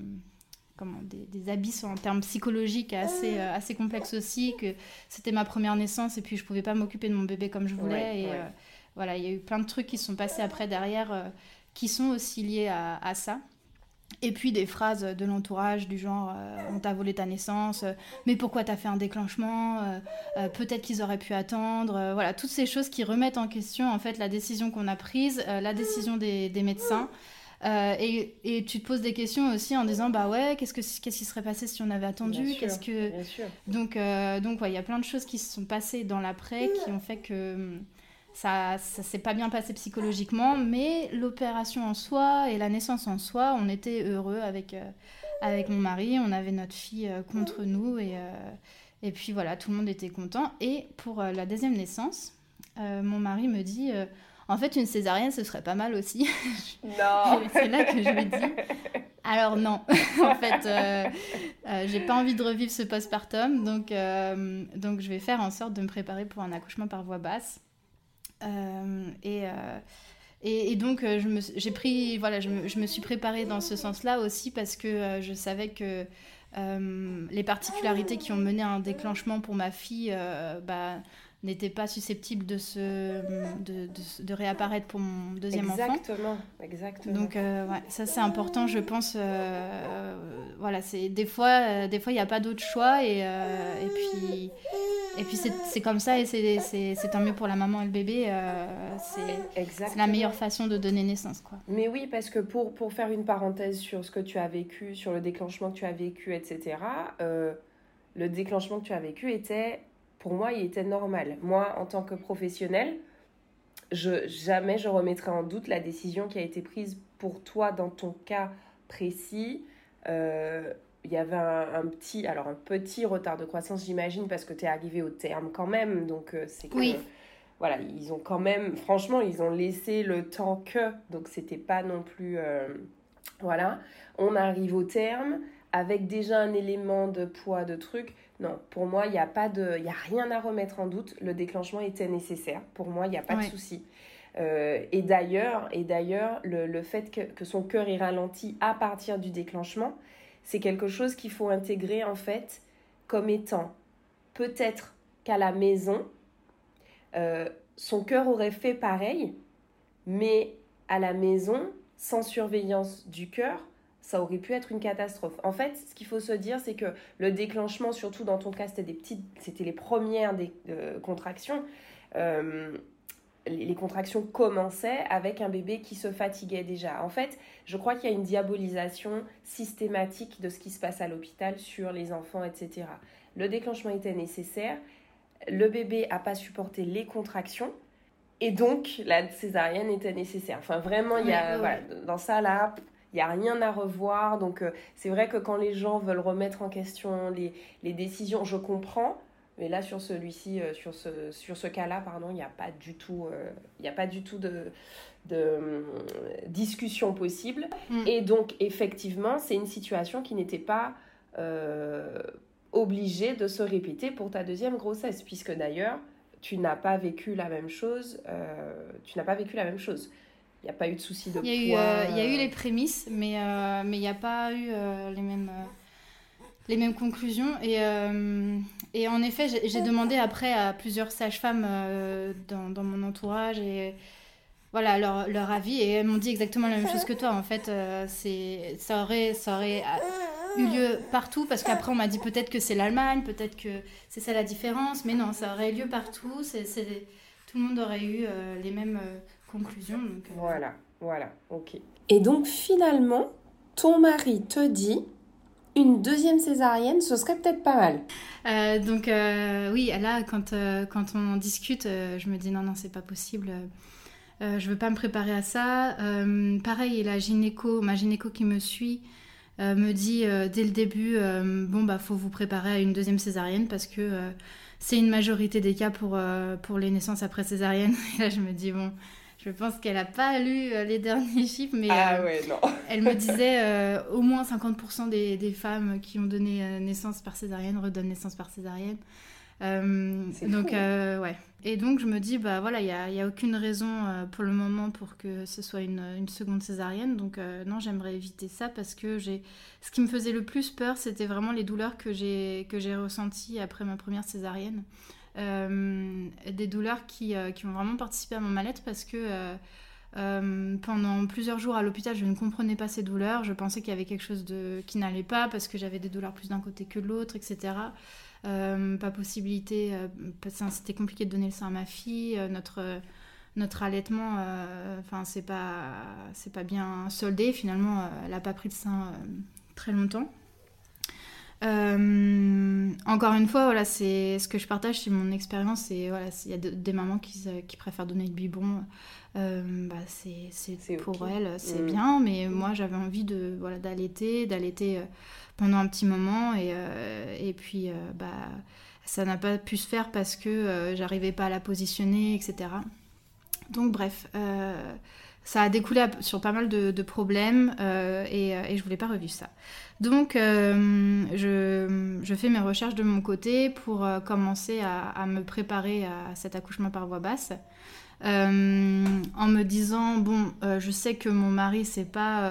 Speaker 1: Comment, des, des, abysses en termes psychologiques assez, assez complexes aussi, que c'était ma première naissance et puis je pouvais pas m'occuper de mon bébé comme je voulais. et voilà, il y a eu plein de trucs qui se sont passés après derrière qui sont aussi liés à, à ça. Et puis des phrases de l'entourage du genre euh, on t'a volé ta naissance, euh, mais pourquoi t'as fait un déclenchement, euh, peut-être qu'ils auraient pu attendre, voilà, toutes ces choses qui remettent en question en fait la décision qu'on a prise, la décision des, des médecins. Et, et, tu te poses des questions aussi en disant bah ouais qu'est-ce que qu'est-ce qui serait passé si on avait attendu? Qu'est-ce que donc donc il y a plein de choses qui se sont passées dans l'après qui ont fait que hum, ça ça s'est pas bien passé psychologiquement, mais l'opération en soi et la naissance en soi, on était heureux avec, euh, avec mon mari, on avait notre fille euh, contre nous et, euh, et puis voilà, tout le monde était content. Et pour la deuxième naissance, mon mari me dit en fait, une césarienne, ce serait pas mal aussi. [LAUGHS]
Speaker 2: Non
Speaker 1: C'est là que je lui dis alors non, [LAUGHS] en fait, j'ai pas envie de revivre ce postpartum, donc, donc je vais faire en sorte de me préparer pour un accouchement par voie basse. Euh, euh, et, et, donc, euh, j'ai pris, voilà, je me, je me, suis préparée dans ce sens-là aussi parce que je savais que les particularités qui ont mené à un déclenchement pour ma fille, bah, n'était pas susceptible de, se, de, de, réapparaître pour mon deuxième
Speaker 2: enfant. Exactement, exactement.
Speaker 1: Donc euh, ouais, ça c'est important, je pense. Euh, voilà, c'est des fois, euh, des fois il n'y a pas d'autre choix et, et puis et puis c'est comme ça et c'est tant mieux pour la maman et le bébé. c'est la meilleure façon de donner naissance, quoi.
Speaker 2: Mais oui, parce que pour pour faire une parenthèse sur ce que tu as vécu, sur le déclenchement que tu as vécu, etc. le déclenchement que tu as vécu était pour moi, il était normal. Moi, en tant que professionnel, je, jamais je remettrai en doute la décision qui a été prise pour toi dans ton cas précis. Euh, il y avait un, petit, alors un petit retard de croissance, j'imagine, parce que tu es arrivé au terme quand même. Donc, euh, c'est que.
Speaker 1: Oui.
Speaker 2: Voilà, ils ont quand même, franchement, ils ont laissé le temps que. Donc, c'était pas non plus. Euh, voilà. On arrive au terme avec déjà un élément de poids, de truc. Non, pour moi, il n'y a, pas de, y a rien à remettre en doute. Le déclenchement était nécessaire. Pour moi, il n'y a pas de souci. Euh, et d'ailleurs, et d'ailleurs le, le, fait que, que, son cœur est ralenti à partir du déclenchement, c'est quelque chose qu'il faut intégrer en fait comme étant peut-être qu'à la maison, son cœur aurait fait pareil, mais à la maison, sans surveillance du cœur, ça aurait pu être une catastrophe. En fait, ce qu'il faut se dire, c'est que le déclenchement, surtout dans ton cas, c'était des petites, c'était les premières des, euh, contractions. Euh, les contractions commençaient avec un bébé qui se fatiguait déjà. En fait, je crois qu'il y a une diabolisation systématique de ce qui se passe à l'hôpital sur les enfants, etc. Le déclenchement était nécessaire. Le bébé n'a pas supporté les contractions. Et donc, la césarienne était nécessaire. Enfin, vraiment, il y a, voilà, dans ça, là, il n'y a rien à revoir. Donc, euh, c'est vrai que quand les gens veulent remettre en question les, les décisions, je comprends. Mais là, sur celui-ci, euh, sur ce, sur ce cas-là, pardon, il n'y a pas du tout, euh, il a pas du tout de, de discussion possible. Mm. Et donc, effectivement, c'est une situation qui n'était pas obligée de se répéter pour ta deuxième grossesse, puisque d'ailleurs, tu n'as pas vécu la même chose. tu n'as pas vécu la même chose. Il n'y a pas eu de souci de
Speaker 1: poids. Il y, a eu euh. les prémices, mais euh, mais il n'y a pas eu euh, les mêmes les mêmes conclusions. Et, et en effet, j'ai demandé après à plusieurs sages-femmes dans, dans, mon entourage et voilà leur, leur avis et elles m'ont dit exactement la même chose que toi. En fait, c'est ça aurait ça aurait eu lieu partout parce qu'après on m'a dit peut-être que c'est l'Allemagne, peut-être que c'est ça la différence, mais non, ça aurait eu lieu partout. C'est tout le monde aurait eu les mêmes conclusion. Donc,
Speaker 2: euh, Voilà, voilà, ok. Et donc finalement, ton mari te dit une deuxième césarienne, ce serait peut-être pas mal.
Speaker 1: Euh, donc euh, oui, là, quand, quand on discute, je me dis non, non, c'est pas possible. je veux pas me préparer à ça. pareil, la gynéco, ma gynéco qui me suit, me dit dès le début, bon bah faut vous préparer à une deuxième césarienne parce que c'est une majorité des cas pour, pour les naissances après césarienne. [LAUGHS] Et là, je me dis bon je pense qu'elle n'a pas lu euh, les derniers chiffres, mais
Speaker 2: ah
Speaker 1: euh, [LAUGHS] elle me disait euh, au moins 50% des, des, femmes qui ont donné naissance par césarienne redonnent naissance par césarienne. donc, ouais. Et donc, je me dis, bah voilà, il n'y a, y a, aucune raison pour le moment pour que ce soit une, une seconde césarienne. Donc, non, j'aimerais éviter ça parce que j'ai. Ce qui me faisait le plus peur, c'était vraiment les douleurs que j'ai ressenties après ma première césarienne. Euh, des douleurs qui, euh, qui, ont vraiment participé à mon mal-être parce que euh, pendant plusieurs jours à l'hôpital, je ne comprenais pas ces douleurs. Je pensais qu'il y avait quelque chose de, qui n'allait pas parce que j'avais des douleurs plus d'un côté que de l'autre, etc. pas possibilité, c'était compliqué de donner le sein à ma fille. notre notre allaitement, enfin c'est pas pas bien soldé. Finalement, elle n'a pas pris de sein très longtemps. Euh, encore une fois, voilà, c'est ce que je partage, c'est mon expérience. Et voilà, il y a des mamans qui, qui, préfèrent donner le biberon. Euh, bah, c'est pour elles, c'est mm. bien. Mais moi, j'avais envie de voilà d'allaiter, d'allaiter euh, pendant un petit moment. Et, et puis, bah, ça n'a pas pu se faire parce que j'arrivais pas à la positionner, etc. Donc, bref ça a découlé sur pas mal de, problèmes euh, et, euh, et, je voulais pas revivre ça. Donc euh, je, fais mes recherches de mon côté pour commencer à, me préparer à cet accouchement par voie basse. en me disant bon je sais que mon mari c'est pas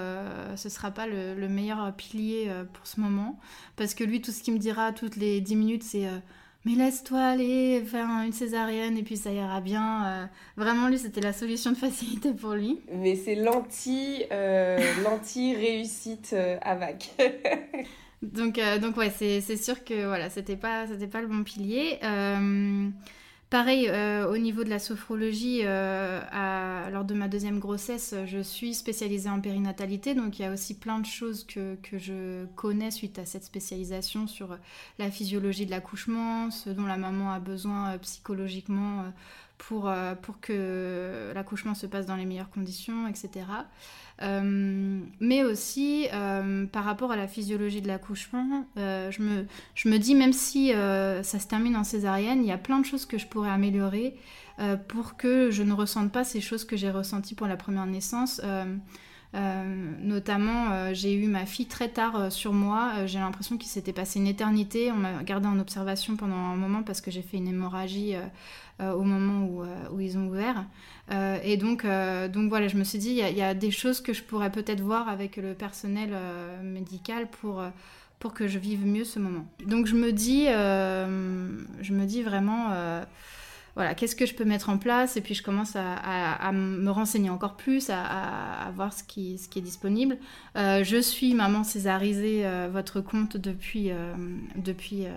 Speaker 1: ce sera pas le, le meilleur pilier pour ce moment parce que lui tout ce qu'il me dira toutes les 10 minutes c'est mais laisse-toi aller faire une césarienne et puis ça ira bien. Euh, vraiment, lui, c'était la solution de facilité pour lui.
Speaker 2: Mais c'est l'anti, euh, réussite euh, à vague. [LAUGHS]
Speaker 1: donc, donc ouais, c'est sûr que voilà, c'était pas, pas le bon pilier. Pareil, euh, au niveau de la sophrologie, euh, lors de ma deuxième grossesse, je suis spécialisée en périnatalité, donc il y a aussi plein de choses que, je connais suite à cette spécialisation sur la physiologie de l'accouchement, ce dont la maman a besoin euh, psychologiquement pour, pour que l'accouchement se passe dans les meilleures conditions, etc. Euh, mais aussi euh, par rapport à la physiologie de l'accouchement, euh, je, me, je me dis même si ça se termine en césarienne, il y a plein de choses que je pourrais améliorer pour que je ne ressente pas ces choses que j'ai ressenties pour la première naissance. Notamment, j'ai eu ma fille très tard sur moi. j'ai l'impression qu'il s'était passé une éternité. On m'a gardé en observation pendant un moment parce que j'ai fait une hémorragie au moment où, ils ont ouvert. Euh, et donc, euh, donc voilà, je me suis dit, il y, a des choses que je pourrais peut-être voir avec le personnel euh, médical pour, pour que je vive mieux ce moment. Donc je me dis, je me dis vraiment voilà, qu'est-ce que je peux mettre en place? Et puis je commence à, me renseigner encore plus, à, voir ce qui, ce qui est disponible. Euh, je suis Maman Césarisée, euh, votre compte depuis, euh, depuis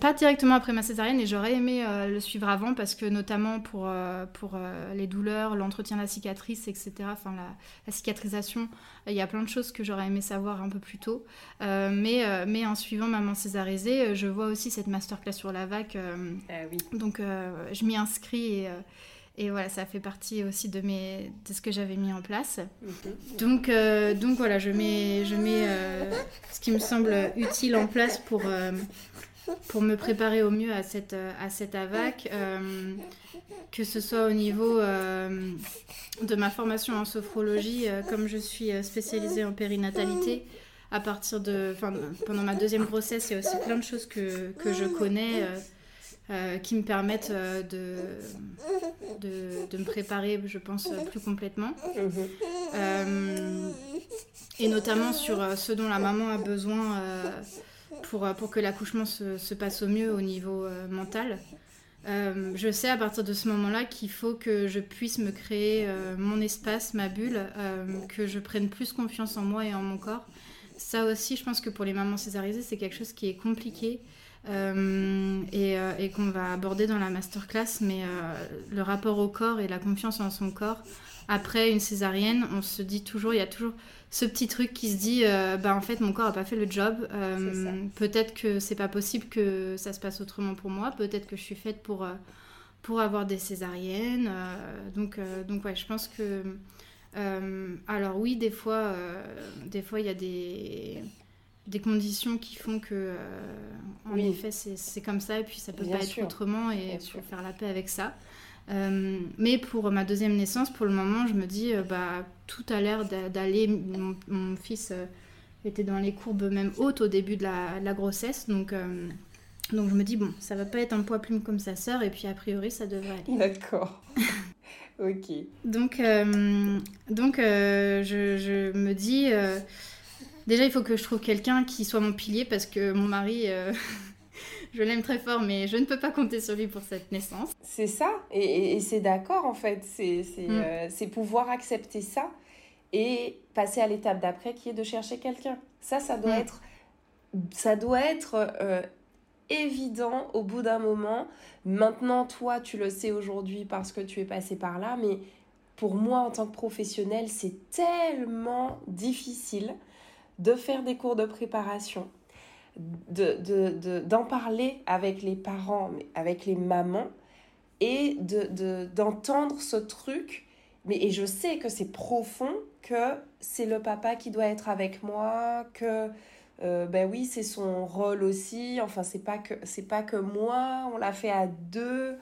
Speaker 1: pas directement après ma césarienne et j'aurais aimé euh, le suivre avant parce que notamment pour, euh, pour euh, les douleurs, l'entretien de la cicatrice, etc., enfin la, cicatrisation, il y a plein de choses que j'aurais aimé savoir un peu plus tôt. mais, mais en suivant Maman Césarisée, je vois aussi cette masterclass sur la vague.
Speaker 2: Ah oui.
Speaker 1: Donc je m'y inscris et... Et voilà, ça fait partie aussi de, mes, de ce que j'avais mis en place. Mhm. Donc, donc voilà, je mets, je mets ce qui me semble utile en place pour, pour me préparer au mieux à cette, euh, à cette AVAC, euh, que ce soit au niveau euh, de ma formation en sophrologie, comme je suis spécialisée en périnatalité, à partir de, pendant ma deuxième grossesse, il y a aussi plein de choses que, que je connais. qui me permettent de, de, de, me préparer, je pense, plus complètement. et notamment sur ce dont la maman a besoin pour, euh, pour que l'accouchement se, se, passe au mieux au niveau euh, mental. Euh, je sais à partir de ce moment-là qu'il faut que je puisse me créer mon espace, ma bulle, que je prenne plus confiance en moi et en mon corps. Ça aussi, je pense que pour les mamans césarisées, c'est quelque chose qui est compliqué et, et qu'on va aborder dans la masterclass. Mais le rapport au corps et la confiance en son corps, après une césarienne, on se dit toujours, il y a toujours ce petit truc qui se dit euh, bah en fait mon corps a pas fait le job. Euh, peut-être que c'est pas possible que ça se passe autrement pour moi. Peut-être que je suis faite pour euh, pour avoir des césariennes. Donc donc ouais je pense que alors oui des fois des fois il y a des des conditions qui font que en effet c'est comme ça et puis ça peut pas être autrement et il faut faire la paix avec ça euh, mais pour ma deuxième naissance, pour le moment, je me dis, euh, bah, tout a l'air d'aller. Mon, fils euh, était dans les courbes même hautes au début de la, grossesse, donc, donc je me dis, bon, ça va pas être un poids plume comme sa sœur, et puis a priori, ça devrait aller.
Speaker 2: D'accord. [LAUGHS] ok.
Speaker 1: Donc, donc je, je, me dis, déjà, il faut que je trouve quelqu'un qui soit mon pilier, parce que mon mari je l'aime très fort, mais je ne peux pas compter sur lui pour cette naissance.
Speaker 2: C'est ça, et, c'est d'accord en fait. Mm. Euh, c'est pouvoir accepter ça et passer à l'étape d'après qui est de chercher quelqu'un. Ça, ça doit mm. être, ça doit être euh, évident au bout d'un moment. Maintenant, toi, tu le sais aujourd'hui parce que tu es passé par là, mais pour moi, en tant que professionnel, c'est tellement difficile de faire des cours de préparation d'en de, de, parler avec les parents, avec les mamans, et d'entendre ce truc. Mais, et je sais que c'est profond, que c'est le papa qui doit être avec moi, que euh, ben oui, c'est son rôle aussi. Enfin, c'est pas que c'est pas que moi, on l'a fait à deux.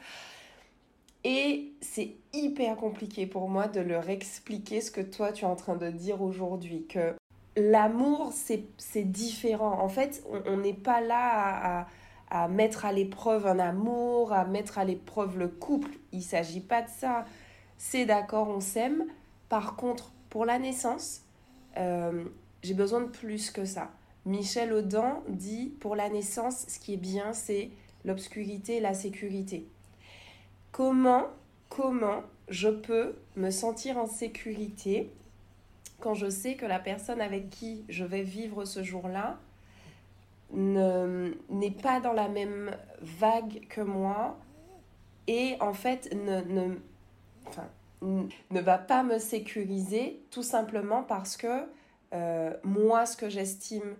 Speaker 2: Et c'est hyper compliqué pour moi de leur expliquer ce que toi tu es en train de dire aujourd'hui, que l'amour, c'est différent. En fait, on n'est pas là à, mettre à l'épreuve un amour, à mettre à l'épreuve le couple. Il ne s'agit pas de ça. C'est d'accord, on s'aime. Par contre, pour la naissance, euh, j'ai besoin de plus que ça. Michel Audin dit, pour la naissance, ce qui est bien, c'est l'obscurité et la sécurité. Comment, comment je peux me sentir en sécurité quand je sais que la personne avec qui je vais vivre ce jour-là n'est pas dans la même vague que moi et en fait ne, va pas me sécuriser tout simplement parce que euh, moi, ce que j'estime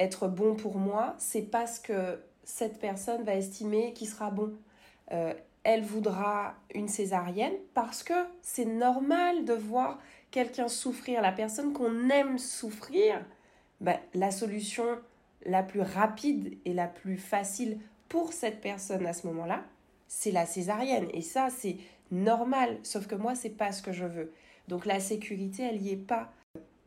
Speaker 2: être bon pour moi, c'est pas ce que cette personne va estimer qui sera bon. Euh, elle voudra une césarienne parce que c'est normal de voir quelqu'un souffrir, la personne qu'on aime souffrir, ben, la solution la plus rapide et la plus facile pour cette personne à ce moment-là, c'est la césarienne. Et ça, c'est normal. Sauf que moi, c'est pas ce que je veux. Donc la sécurité, elle n'y est pas.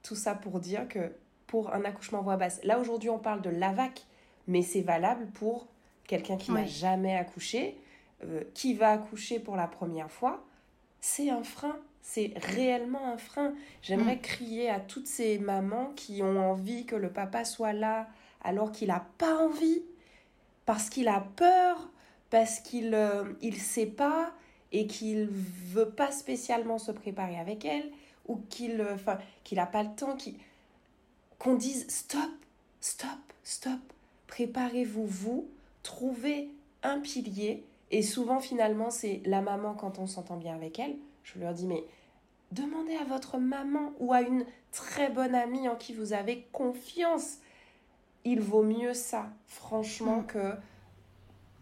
Speaker 2: Tout ça pour dire que pour un accouchement voix basse, là aujourd'hui, on parle de l'AVAC, mais c'est valable pour quelqu'un qui n'a jamais accouché, euh, qui va accoucher pour la première fois. C'est un frein c'est réellement un frein. J'aimerais
Speaker 1: Mm.
Speaker 2: crier à toutes ces mamans qui ont envie que le papa soit là alors qu'il n'a pas envie, parce qu'il a peur, parce qu'il euh, il sait pas et qu'il veut pas spécialement se préparer avec elle ou qu'il euh, enfin qu'il a pas le temps qu'on dise stop stop stop préparez-vous vous trouvez un pilier et souvent finalement c'est la maman quand on s'entend bien avec elle je leur dis mais demandez à votre maman ou à une très bonne amie en qui vous avez confiance il vaut mieux ça franchement
Speaker 1: Mm.
Speaker 2: que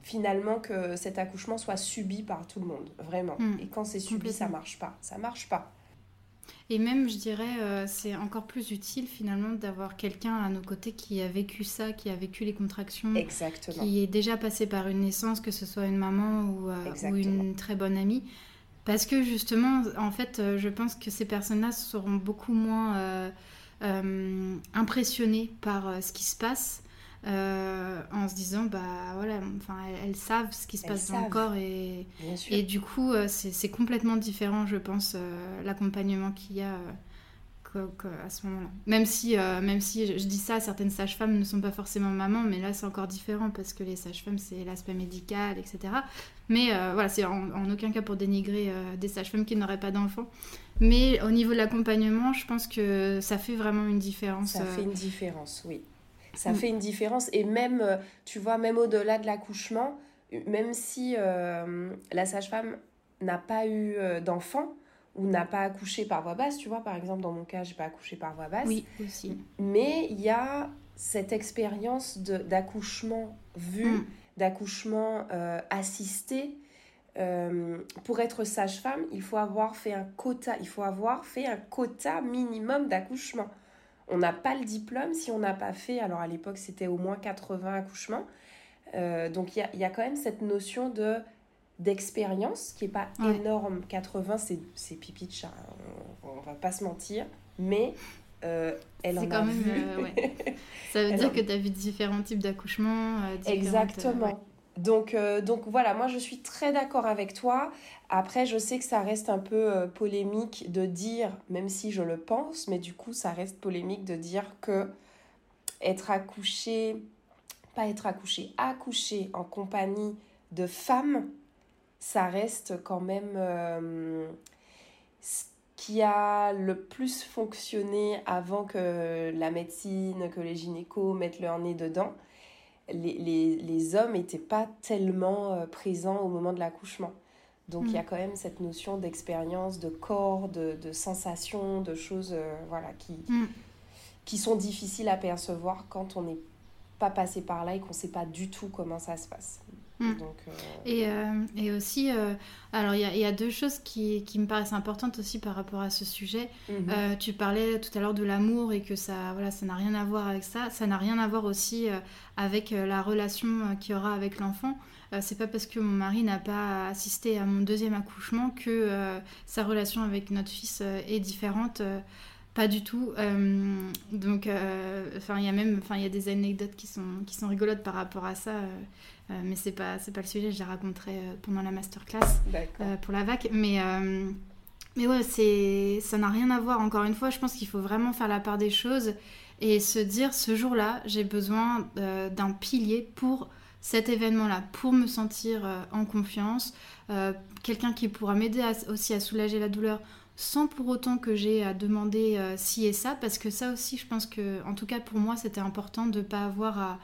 Speaker 2: finalement que cet accouchement soit subi par tout le monde, vraiment.
Speaker 1: Mm.
Speaker 2: Et quand c'est subi, ça marche pas. Ça marche pas.
Speaker 1: Et même, je dirais, euh, c'est encore plus utile finalement d'avoir quelqu'un à nos côtés qui a vécu ça, qui a vécu les contractions,
Speaker 2: Exactement.
Speaker 1: qui est déjà passé par une naissance, que ce soit une maman ou, euh, ou une très bonne amie. Parce que justement, en fait, euh, je pense que ces personnes-là seront beaucoup moins euh, euh, impressionnées par euh, ce qui se passe. euh, en se disant bah voilà enfin elles, elles savent ce qui se
Speaker 2: Elles
Speaker 1: passe dans le corps et, et du coup, c'est complètement différent, je pense, l'accompagnement qu'il y a à ce moment-là. Même si, euh, même si je, je dis ça, certaines sages-femmes ne sont pas forcément mamans, mais là, c'est encore différent parce que les sages-femmes, c'est l'aspect médical, etc. Mais euh, voilà, c'est en, en aucun cas pour dénigrer euh, des sages-femmes qui n'auraient pas d'enfants. Mais au niveau de l'accompagnement, je pense que ça fait vraiment une différence.
Speaker 2: Ça fait une différence, oui. Ça
Speaker 1: Mm.
Speaker 2: fait une différence. Et même, tu vois, même au-delà de l'accouchement, même si la sage-femme n'a pas eu d'enfant ou n'a pas accouché par voie basse, tu vois, par exemple, dans mon cas, j'ai pas accouché par voie basse.
Speaker 1: Oui, aussi.
Speaker 2: Mais il y a cette expérience de- d'accouchement vu,
Speaker 1: Mm.
Speaker 2: d'accouchement euh, assisté. Euh, pour être sage-femme, il faut avoir fait un quota, il faut avoir fait un quota minimum d'accouchement. On n'a pas le diplôme si on n'a pas fait, alors à l'époque c'était au moins 80 accouchements. Euh, donc il y a, il y a quand même cette notion de d'expérience qui est pas
Speaker 1: Ouais.
Speaker 2: énorme. 80 c'est c'est pipi de chat, hein. on, on va pas se mentir, mais euh, elle en
Speaker 1: quand
Speaker 2: a
Speaker 1: même,
Speaker 2: vu.
Speaker 1: euh, ouais. [LAUGHS] Ça veut dire que tu as vu différents types d'accouchements. euh,
Speaker 2: Exactement.
Speaker 1: ouais.
Speaker 2: Donc, donc voilà, moi je suis très d'accord avec toi. Après, je sais que ça reste un peu polémique de dire, même si je le pense, mais du coup, ça reste polémique de dire que être accouché, pas être accouché, accoucher en compagnie de femmes, ça reste quand même euh, ce qui a le plus fonctionné avant que la médecine, que les gynécos mettent leur nez dedans les, les, les hommes n'étaient pas tellement euh, présents au moment de l'accouchement. Donc il y a
Speaker 1: Mm.
Speaker 2: quand même cette notion d'expérience, de corps, de, de sensations, de choses euh, voilà, qui,
Speaker 1: Mm.
Speaker 2: qui sont difficiles à percevoir quand on n'est pas passé par là et qu'on ne sait pas du tout comment ça se passe.
Speaker 1: Mm.
Speaker 2: Donc, euh,
Speaker 1: Et, euh, et aussi, euh, alors il y, a- il y a deux choses qui, qui me paraissent importantes aussi par rapport à ce sujet.
Speaker 2: mhm.
Speaker 1: Tu parlais tout à l'heure de l'amour et que ça voilà, ça n'a rien à voir avec ça. Ça n'a rien à voir aussi avec la relation qu'il y aura avec l'enfant. C'est pas parce que mon mari n'a pas assisté à mon deuxième accouchement que sa relation avec notre fils est différente. Pas du tout. Euh, donc, euh, enfin, il y a même, enfin, il y a des anecdotes qui sont qui sont rigolotes par rapport à ça. euh, mais c'est pas c'est pas le sujet. Je les raconterai pendant la masterclass pour la vac. Mais, mais ouais, c'est, ça n'a rien à voir. Encore une fois, je pense qu'il faut vraiment faire la part des choses et se dire ce jour-là, j'ai besoin d'un pilier pour cet événement-là, pour me sentir en confiance. Euh, quelqu'un qui pourra m'aider aussi à soulager la douleur sans pour autant que j'ai à demander euh, ci et ça, parce que ça aussi, je pense que, en tout cas pour moi, c'était important de ne pas avoir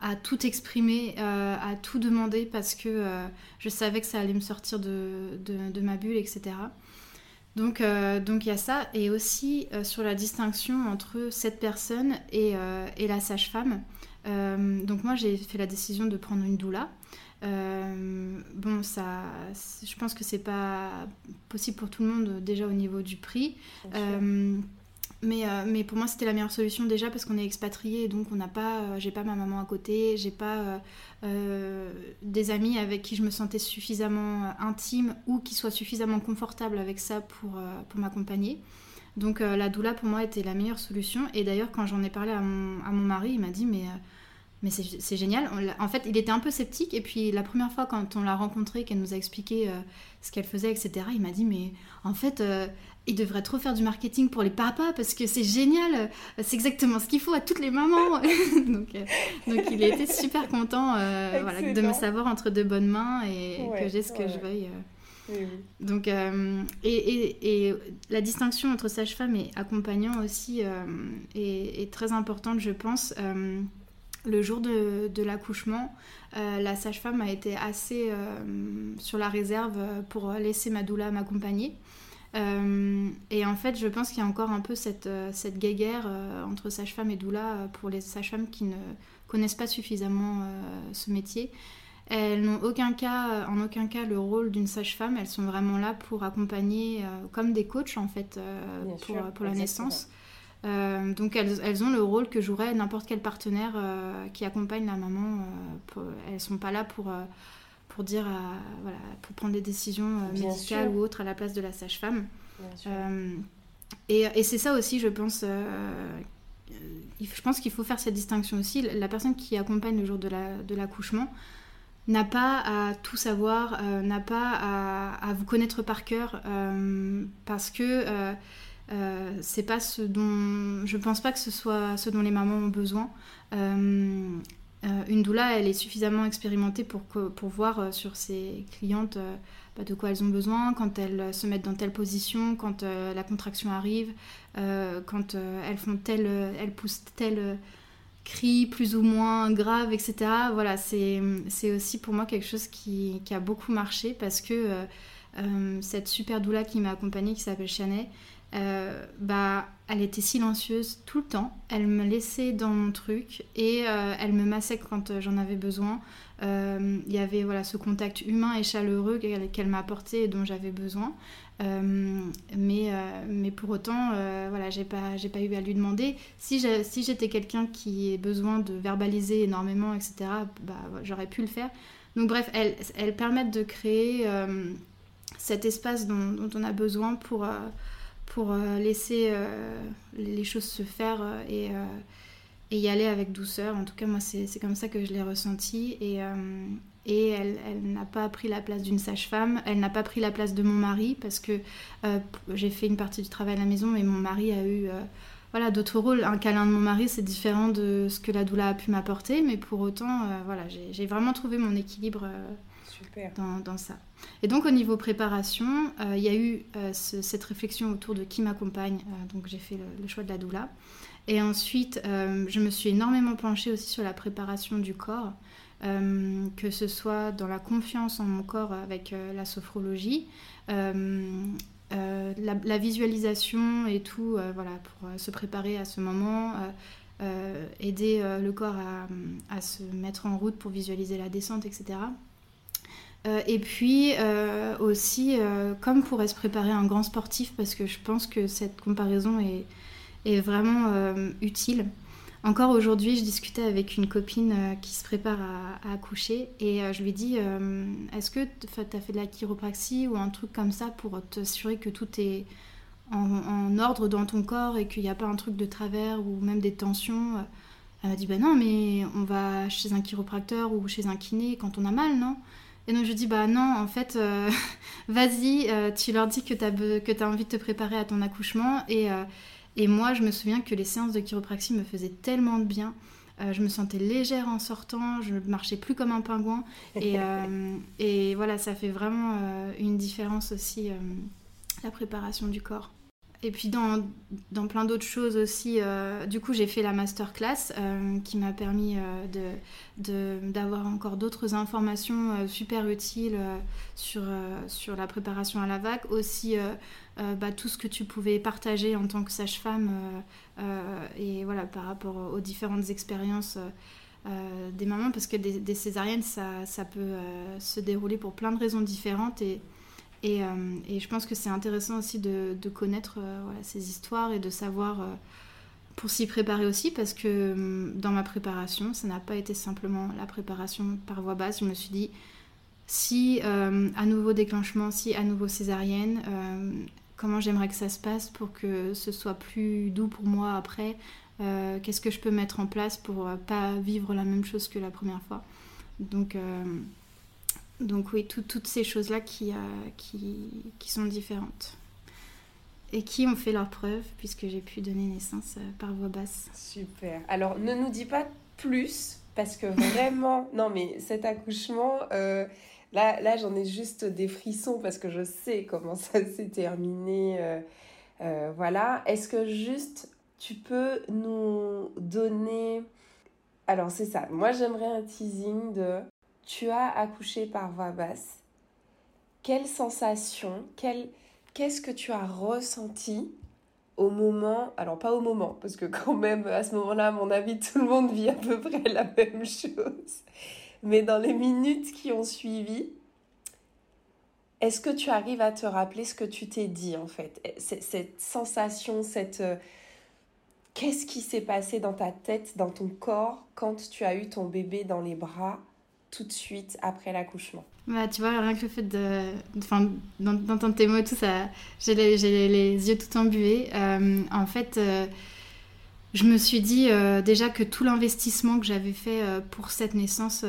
Speaker 1: à, tout exprimer, euh, à tout demander, parce que euh, je savais que ça allait me sortir de, ma bulle, etc. Donc euh, donc il y a ça, et aussi sur la distinction entre cette personne et, et la sage-femme. Donc moi j'ai fait la décision de prendre une doula. Euh, bon, ça, je pense que c'est pas possible pour tout le monde déjà au niveau du prix. Euh, mais, euh, mais pour moi, c'était la meilleure solution déjà parce qu'on est expatrié et donc on n'a pas, j'ai pas ma maman à côté, j'ai pas des amis avec qui je me sentais suffisamment intime ou qui soient suffisamment confortables avec ça pour, pour m'accompagner. Donc la doula pour moi était la meilleure solution. Et d'ailleurs, quand j'en ai parlé à mon, à mon mari, il m'a dit mais mais c'est génial. en fait, il était un peu sceptique. Et puis, la première fois, quand on l'a rencontré, qu'elle nous a expliqué euh, ce qu'elle faisait, etc., il m'a dit Mais en fait, euh, il devrait trop faire du marketing pour les papas parce que c'est génial. C'est exactement ce qu'il faut à toutes les mamans. [LAUGHS] donc, euh, donc, il été super content voilà, de me savoir entre de bonnes mains et que j'ai ce que je veuille. Donc, et, et, la distinction entre sage-femme et accompagnant aussi est, est, très importante, je pense le jour de, l'accouchement, euh, la sage-femme a été assez euh, sur la réserve pour laisser ma doula m'accompagner. Euh, et en fait, je pense qu'il y a encore un peu cette, cette guéguerre entre sage-femme et doula pour les sages-femmes qui ne connaissent pas suffisamment ce métier. Elles n'ont aucun cas, en aucun cas le rôle d'une sage-femme. Elles sont vraiment là pour accompagner, comme des coachs en fait, pour, pour la naissance. Euh, donc elles, ont le rôle que jouerait n'importe quel partenaire euh, qui accompagne la maman. Euh, elles ne sont pas là pour, pour dire, voilà, pour prendre des décisions médicales ou autres à la place de la sage-femme. et, et c'est ça aussi, je pense. je pense qu'il faut faire cette distinction aussi. La personne qui accompagne le jour de l'accouchement n'a pas à tout savoir, n'a pas à, à, vous connaître par cœur, parce que euh, c'est pas ce dont je pense pas que ce soit ce dont les mamans ont besoin. Euh, euh, une doula, elle est suffisamment expérimentée pour, pour voir sur ses clientes bah, de quoi elles ont besoin, quand elles se mettent dans telle position, quand la contraction arrive, quand elles font telle, elles poussent tel cri plus ou moins grave, etc. Voilà, c'est aussi pour moi quelque chose qui, qui, a beaucoup marché parce que cette super doula qui m'a accompagnée, qui s'appelle Chanel, euh, bah, elle était silencieuse tout le temps. Elle me laissait dans mon truc et euh, elle me massait quand euh, j'en avais besoin. Il y avait voilà, ce contact humain et chaleureux qu'elle m'a apporté et dont j'avais besoin. mais, mais pour autant, voilà, j'ai pas, pas eu à lui demander. Si j'étais quelqu'un qui ait besoin de verbaliser énormément, etc., bah, j'aurais pu le faire. Donc bref, elles, permettent de créer cet espace dont, on a besoin pour pour euh, laisser euh, les choses se faire euh, et, y aller avec douceur. En tout cas, moi, c'est comme ça que je l'ai ressenti. Et, elle, n'a pas pris la place d'une sage-femme, elle n'a pas pris la place de mon mari parce que j'ai fait une partie du travail à la maison et mon mari a eu voilà, d'autres rôles. Un câlin de mon mari, c'est différent de ce que la doula a pu m'apporter, mais pour autant, voilà, j'ai vraiment trouvé mon équilibre dans, ça. Et donc au niveau préparation, euh, il y a eu euh, cette réflexion autour de qui m'accompagne. Euh, donc j'ai fait le, choix de la doula. Et ensuite, je me suis énormément penchée aussi sur la préparation du corps, que ce soit dans la confiance en mon corps avec la sophrologie. La, visualisation et tout, voilà, pour se préparer à ce moment, aider le corps à, à, se mettre en route pour visualiser la descente, etc. Euh, et puis euh, aussi, euh, comme pourrait se préparer un grand sportif, parce que je pense que cette comparaison est, vraiment utile. Encore aujourd'hui, je discutais avec une copine qui se prépare à, accoucher et je lui dis Est-ce que tu as fait de la chiropraxie ou un truc comme ça pour t'assurer que tout est en, ordre dans ton corps et qu'il n'y a pas un truc de travers ou même des tensions Elle m'a dit Bah non, mais on va chez un chiropracteur ou chez un kiné quand on a mal, non? Et donc je dis bah non, en fait, euh, [LAUGHS] vas-y, euh, tu leur dis que tu as, que as envie de te préparer à ton accouchement. Et, euh, et moi, je me souviens que les séances de chiropraxie me faisaient tellement de bien. je me sentais légère en sortant, je marchais plus comme un pingouin. Et, [LAUGHS] et voilà, ça fait vraiment une différence aussi, la préparation du corps. Et puis dans, plein d'autres choses aussi, euh, du coup j'ai fait la masterclass euh, qui m'a permis euh, d'avoir encore d'autres informations super utiles sur, la préparation à la vague. Aussi bah, tout ce que tu pouvais partager en tant que sage-femme et voilà par rapport aux différentes expériences. des mamans parce que des, des césariennes ça, ça peut se dérouler pour plein de raisons différentes et, euh, et, je pense que c'est intéressant aussi de, connaître euh, ces histoires et de savoir euh, pour s'y préparer aussi, parce que dans ma préparation, ça n'a pas été simplement la préparation par voie basse. Je me suis dit, si à nouveau déclenchement, si à nouveau césarienne, comment j'aimerais que ça se passe pour que ce soit plus doux pour moi après. Qu'est-ce que je peux mettre en place pour pas vivre la même chose que la première fois. Donc, donc oui, toutes ces choses-là qui, qui, qui, sont différentes. Et qui ont fait leur preuve, puisque j'ai pu donner naissance par voix basse.
Speaker 2: Super. Alors, ne nous dis pas plus, parce que vraiment, [LAUGHS] non mais cet accouchement, euh, là, là j'en ai juste des frissons, parce que je sais comment ça [LAUGHS] s'est terminé. Euh, euh, voilà. Est-ce que juste tu peux nous donner... Alors c'est ça, moi j'aimerais un teasing de tu as accouché par voix basse. Quelle sensation, qu'est-ce que tu as ressenti au moment, alors pas au moment, parce que quand même à ce moment-là, à mon avis, tout le monde vit à peu près la même chose, mais dans les minutes qui ont suivi, est-ce que tu arrives à te rappeler ce que tu t'es dit en fait? Cette sensation, cette... Euh, qu'est-ce qui s'est passé dans ta tête, dans ton corps, quand tu as eu ton bébé dans les bras? Tout de suite après l'accouchement
Speaker 1: bah, tu vois, rien que le fait de. Enfin, d'entendre tes mots et tout, ça. J'ai les, les, yeux tout embués. Euh, en fait, euh, je me suis dit euh, déjà que tout l'investissement que j'avais fait pour cette naissance,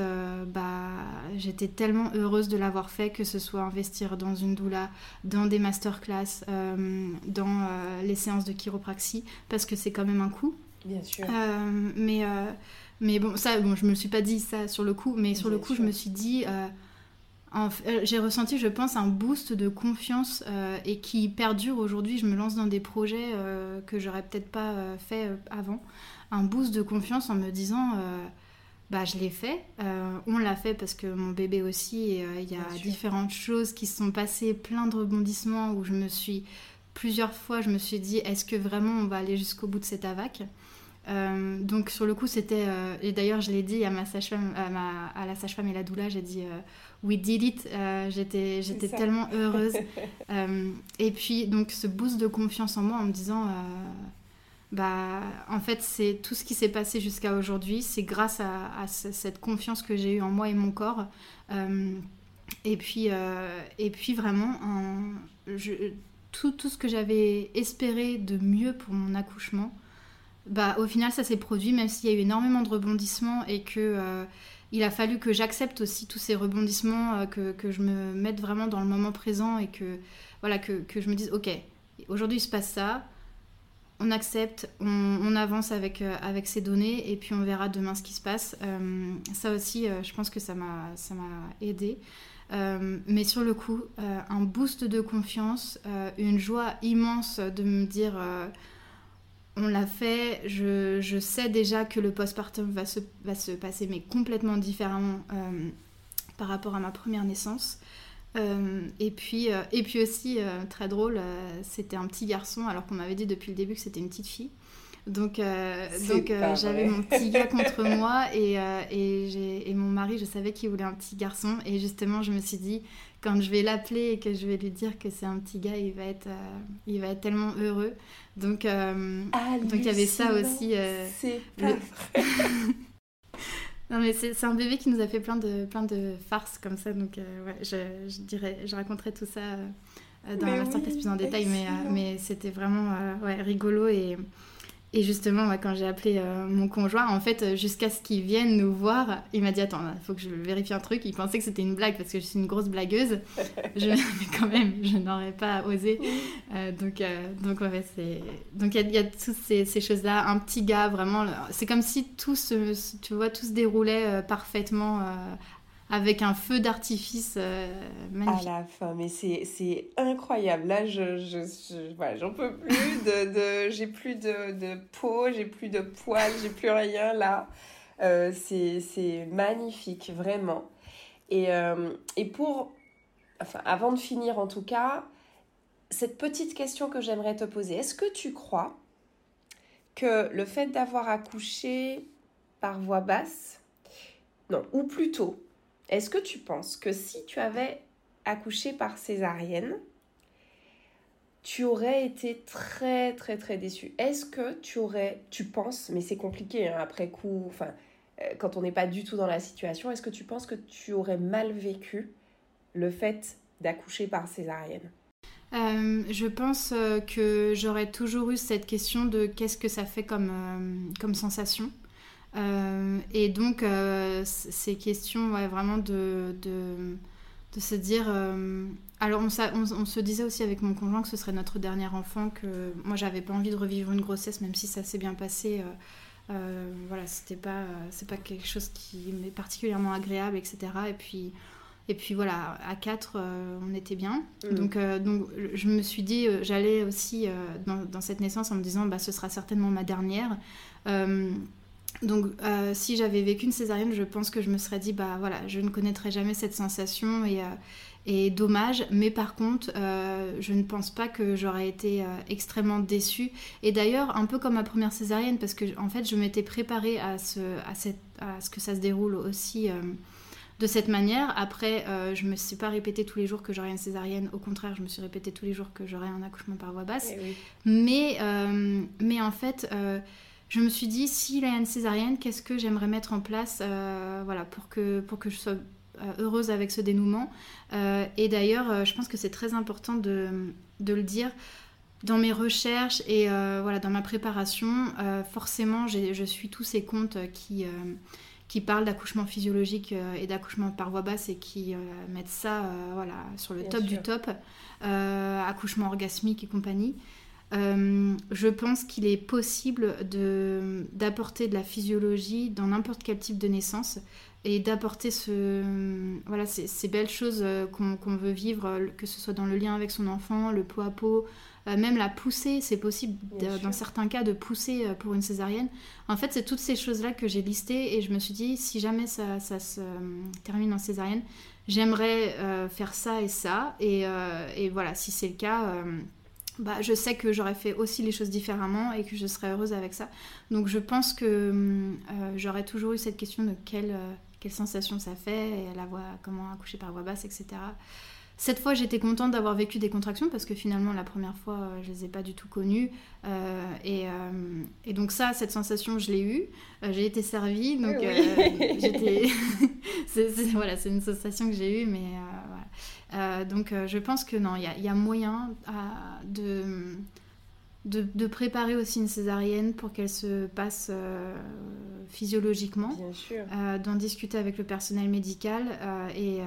Speaker 1: bah, j'étais tellement heureuse de l'avoir fait, que ce soit investir dans une doula, dans des masterclass, dans les séances de chiropraxie, parce que c'est quand même un coût.
Speaker 2: Bien sûr.
Speaker 1: mais. Mais bon, ça, bon, je me suis pas dit ça sur le coup, mais sur le coup, je me suis dit, euh, j'ai ressenti, je pense, un boost de confiance euh, et qui perdure aujourd'hui. Je me lance dans des projets euh, que j'aurais peut-être pas fait avant. Un boost de confiance en me disant, bah je l'ai fait. on l'a fait parce que mon bébé aussi. Il y a différentes choses qui se sont passées, plein de rebondissements où je me suis plusieurs fois, je me suis dit, est-ce que vraiment on va aller jusqu'au bout de cette AVAC donc sur le coup c'était et d'ailleurs je l'ai dit à ma sage-femme à, à, la sage-femme et la doula j'ai dit we did it. Euh, j'étais j'étais tellement heureuse. [LAUGHS] Euh, et puis, donc, ce boost de confiance en moi en me disant, euh, bah, en fait, c'est tout ce qui s'est passé jusqu'à aujourd'hui, c'est grâce à, cette confiance que j'ai eue en moi et mon corps. et, puis, et puis, vraiment, je, tout, tout, ce que j'avais espéré de mieux pour mon accouchement, bah, au final, ça s'est produit, même s'il y a eu énormément de rebondissements et que il a fallu que j'accepte aussi tous ces rebondissements, euh, que, que, je me mette vraiment dans le moment présent et que, voilà, que, que je me dise, ok, aujourd'hui il se passe ça, on accepte, on, avance avec, euh, avec ces données et puis on verra demain ce qui se passe. Euh, ça aussi, je pense que ça m'a aidé. mais sur le coup, un boost de confiance, une joie immense de me dire on l'a fait. Je, sais déjà que le postpartum va se, va se passer, mais complètement différemment euh, par rapport à ma première naissance. Euh, et, puis, euh, et puis aussi, très drôle, c'était un petit garçon, alors qu'on m'avait dit depuis le début que c'était une petite fille. Donc, donc j'avais mon petit gars [LAUGHS] contre moi et, et, et, mon mari, je savais qu'il voulait un petit garçon. Et justement, je me suis dit, quand je vais l'appeler et que je vais lui dire que c'est un petit gars, il va être, il va être tellement heureux. Donc, euh, donc il y avait ça aussi. Euh,
Speaker 2: c'est [LAUGHS]
Speaker 1: Non mais c'est un bébé qui nous a fait plein de, plein de farces comme ça, donc euh, ouais, je, je, dirais, je raconterai tout ça dans la masterclass plus en détail, mais, mais c'était vraiment ouais, rigolo et, et justement, quand j'ai appelé euh, mon conjoint, en fait, euh, jusqu'à ce qu'il vienne nous voir, il m'a dit Attends, il faut que je vérifie un truc. Il pensait que c'était une blague parce que je suis une grosse blagueuse. [LAUGHS] je, mais quand même, je n'aurais pas osé. Euh, donc, donc, ouais, c'est. Donc, il y, a toutes ces, ces choses-là. Un petit gars, vraiment. C'est comme si tout se, tu vois, tout se déroulait parfaitement avec un feu d'artifice euh, magnifique.
Speaker 2: À la fin, mais c'est incroyable. Là, je, je, voilà, j'en peux plus. De, de j'ai plus de, de peau, j'ai plus de poils, j'ai plus rien là. Euh, c'est magnifique, vraiment. Et, euh, et pour, enfin, avant de finir en tout cas, cette petite question que j'aimerais te poser, est-ce que tu crois que le fait d'avoir accouché par voix basse, non, ou plutôt est-ce que tu penses que si tu avais accouché par césarienne, tu aurais été très très très déçu Est-ce que tu aurais, tu penses, mais c'est compliqué hein, après coup, enfin euh, quand on n'est pas du tout dans la situation, est-ce que tu penses que tu aurais mal vécu le fait d'accoucher par césarienne?
Speaker 1: Je pense que j'aurais toujours eu cette question de qu'est-ce que ça fait comme sensation. Et donc, ces questions, vraiment de, de, de, se dire. alors, on, on, on, se disait aussi avec mon conjoint que ce serait notre dernier enfant, que moi, j'avais pas envie de revivre une grossesse, même si ça s'est bien passé. Euh, voilà, c'était pas, c'est pas quelque chose qui m'est particulièrement agréable, etc. Et puis, et puis voilà, à 4, euh, on était bien. Mm. Donc, euh, donc je me suis dit, j'allais aussi dans, dans, cette naissance en me disant, bah, ce sera certainement ma dernière. Donc, si j'avais vécu une césarienne, je pense que je me serais dit, bah voilà, je ne connaîtrai jamais cette sensation et, et dommage. Mais par contre, euh, je ne pense pas que j'aurais été euh, extrêmement déçue. Et d'ailleurs, un peu comme ma première césarienne, parce que en fait, je m'étais préparée à ce, à, cette, à ce que ça se déroule aussi. Euh, de cette manière, après, je me suis pas répété tous les jours que j'aurais une césarienne. Au contraire, je me suis répété tous les jours que j'aurais un accouchement par voie basse.
Speaker 2: Eh
Speaker 1: mais, mais en fait, je me suis dit, s'il a une césarienne, qu'est-ce que j'aimerais mettre en place voilà, pour, que, pour que je sois euh, heureuse avec ce dénouement. Euh, et d'ailleurs, euh, je pense que c'est très important de, de, le dire. Dans mes recherches et voilà, dans ma préparation, forcément, je suis tous ces comptes qui, qui parlent d'accouchement physiologique et d'accouchement par voie basse et qui mettent ça voilà, sur le top du top, accouchement orgasmique et compagnie. Je pense qu'il est possible d'apporter de, la physiologie dans n'importe quel type de naissance et d'apporter ce, voilà, ces, belles choses euh, qu'on veut vivre, euh, que ce soit dans le lien avec son enfant, le pot à pot, euh, même la pousser, c'est possible dans certains cas de pousser pour une césarienne. En fait, c'est toutes ces choses-là que j'ai listées et je me suis dit, si jamais ça, ça se termine en césarienne, j'aimerais faire ça et ça. Et, et voilà, si c'est le cas bah, je sais que j'aurais fait aussi les choses différemment et que je serais heureuse avec ça. Donc je pense que euh, j'aurais toujours eu cette question de quelle, euh, quelle sensation ça fait, et la voix, comment accoucher par voix basse, etc. Cette fois, j'étais contente d'avoir vécu des contractions parce que finalement, la première fois, euh, je les ai pas du tout connues. et, et, donc ça, cette sensation, je l'ai eue. j'ai été servie, donc [LAUGHS] j'étais... [LAUGHS] c'est, voilà, c'est une sensation que j'ai eue, mais voilà. Euh, donc euh, je pense que non, il y, a moyen de, de, préparer aussi une césarienne pour qu'elle se passe euh, physiologiquement.
Speaker 2: Bien sûr.
Speaker 1: D'en discuter avec le personnel médical. et,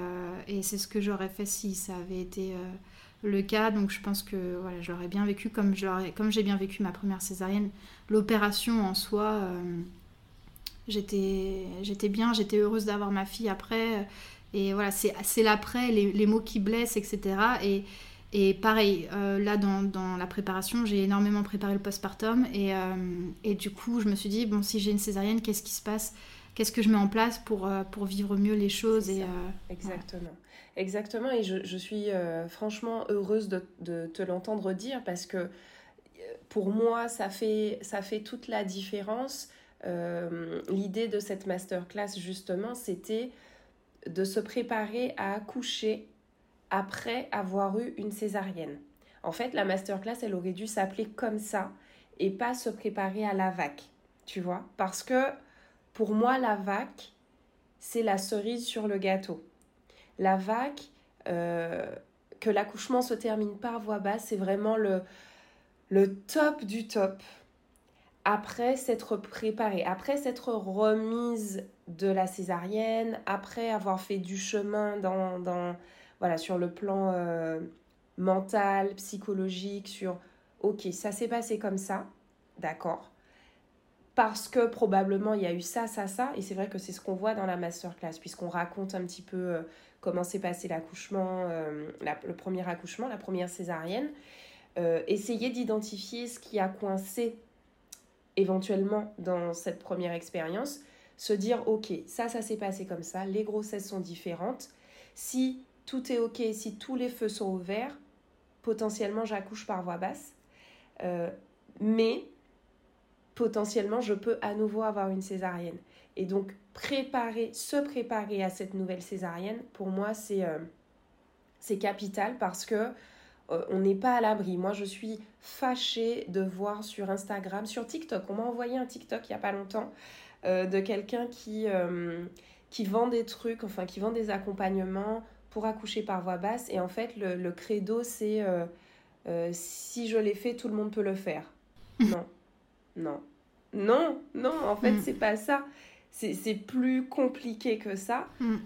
Speaker 1: et c'est ce que j'aurais fait si ça avait été le cas. Donc je pense que voilà, je l'aurais bien vécu comme, comme j'ai bien vécu ma première césarienne. L'opération en soi, j'étais bien, j'étais heureuse d'avoir ma fille après. Et voilà, c'est l'après, les, les, mots qui blessent, etc. Et, et pareil, euh, là, dans, dans, la préparation, j'ai énormément préparé le postpartum. Et, euh, et, du coup, je me suis dit, bon, si j'ai une césarienne, qu'est-ce qui se passe? Qu'est-ce que je mets en place pour, euh, pour vivre mieux les choses et,
Speaker 2: Exactement. Exactement. Et je, je suis franchement heureuse de, de te l'entendre dire parce que pour moi, ça fait, ça fait toute la différence. L'idée de cette masterclass, justement, c'était de se préparer à accoucher après avoir eu une césarienne. En fait, la masterclass, elle aurait dû s'appeler comme ça et pas se préparer à la vac, tu vois Parce que pour moi, la vac, c'est la cerise sur le gâteau. La vac, euh, que l'accouchement se termine par voix basse, c'est vraiment le, le top du top après s'être préparée, après s'être remise de la césarienne, après avoir fait du chemin dans, dans voilà, sur le plan euh, mental, psychologique, sur ok, ça s'est passé comme ça, d'accord, parce que probablement il y a eu ça, ça, ça, et c'est vrai que c'est ce qu'on voit dans la masterclass, puisqu'on raconte un petit peu euh, comment s'est passé l'accouchement, euh, le premier accouchement, la première césarienne, essayer d'identifier ce qui a coincé éventuellement dans cette première expérience, se dire ok, ça, ça s'est passé comme ça, les grossesses sont différentes. Si tout est ok, si tous les feux sont ouverts, potentiellement j'accouche par voie basse. Euh, mais potentiellement je peux à nouveau avoir une césarienne. Et donc préparer, se préparer à cette nouvelle césarienne, pour moi c'est euh, c'est capital parce que euh, on n'est pas à l'abri. Moi, je suis fâchée de voir sur Instagram, sur TikTok. On m'a envoyé un TikTok il n'y a pas longtemps de quelqu'un qui, euh, qui vend des trucs, enfin qui vend des accompagnements pour accoucher par voix basse. Et en fait, le, credo, c'est si je l'ai fait, tout le monde peut le faire. [LAUGHS] non, non, non, non, en fait, mm. c'est pas ça. C'est plus compliqué que ça. Mm.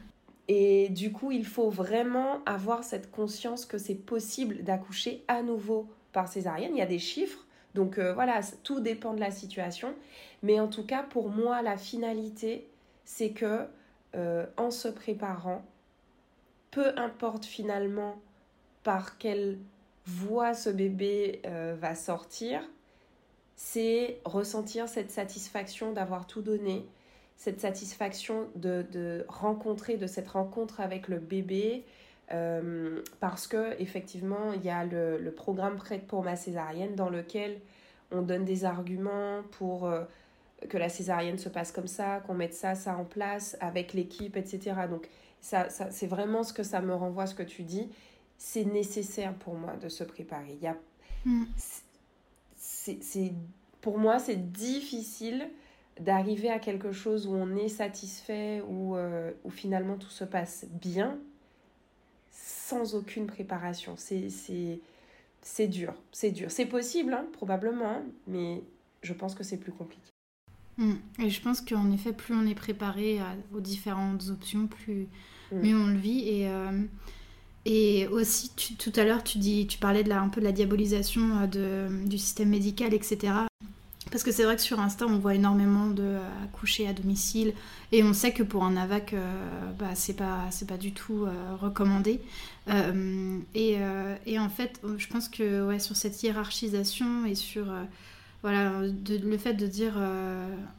Speaker 2: Et du coup, il faut vraiment avoir cette conscience que c'est possible d'accoucher à nouveau par césarienne. Il y a des chiffres, donc euh, voilà, tout dépend de la situation. Mais en tout cas, pour moi, la finalité, c'est que euh, en se préparant, peu importe finalement par quelle voie ce bébé euh, va sortir, c'est ressentir cette satisfaction d'avoir tout donné, cette satisfaction de, rencontrer, de cette rencontre avec le bébé, euh, parce que effectivement, il y a le, programme Prête pour ma césarienne dans lequel on donne des arguments pour que la césarienne se passe comme ça, qu'on mette ça, ça en place avec l'équipe, etc. Donc, ça, c'est vraiment ce que ça me renvoie, ce que tu dis. C'est nécessaire pour moi de se préparer. Il y a, mm. c'est, pour moi, c'est difficile d'arriver à quelque chose où on est satisfait, où, euh, où finalement tout se passe bien, sans aucune préparation. C'est, c'est, c'est dur, c'est dur. C'est possible, hein, probablement, mais je pense que c'est plus compliqué.
Speaker 1: Hmm. Et je pense qu'en effet, plus on est préparé aux différentes options, plus hmm. mieux on le vit. Et, euh, et aussi, tout à l'heure, tu, dis, tu parlais de la, un peu de la diabolisation euh, de, du système médical, etc. Parce que c'est vrai que sur Insta, on voit énormément de euh, coucher à domicile et on sait que pour un AVAC, euh, bah, c'est pas, pas du tout euh, recommandé. Et, et, en fait, je pense que ouais, sur cette hiérarchisation et sur voilà, le fait de dire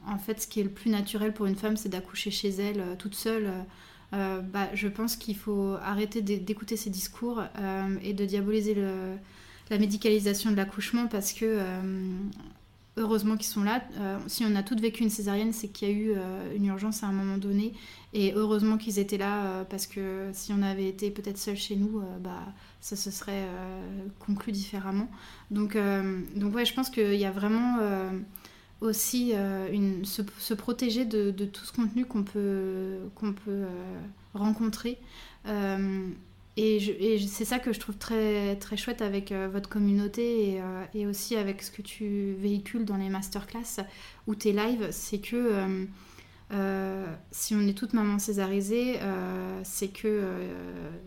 Speaker 1: en fait ce qui est le plus naturel pour une femme, c'est d'accoucher chez elle toute seule. bah, je pense qu'il faut arrêter d'écouter ces discours et de diaboliser la médicalisation de l'accouchement parce que heureusement qu'ils sont là. Euh, si on a toutes vécu une césarienne, c'est qu'il y a eu euh, une urgence à un moment donné. Et heureusement qu'ils étaient là, euh, parce que si on avait été peut-être seul chez nous, bah, ça se serait conclu différemment. Donc, donc ouais, je pense qu'il y a vraiment aussi une, se, protéger de, de, tout ce contenu qu'on peut, qu'on peut rencontrer. Et, c'est ça que je trouve très, très chouette avec euh, votre communauté et, euh, et, aussi avec ce que tu véhicules dans les masterclass ou tes lives, c'est que euh, si on est toute maman césarisée, c'est qu'il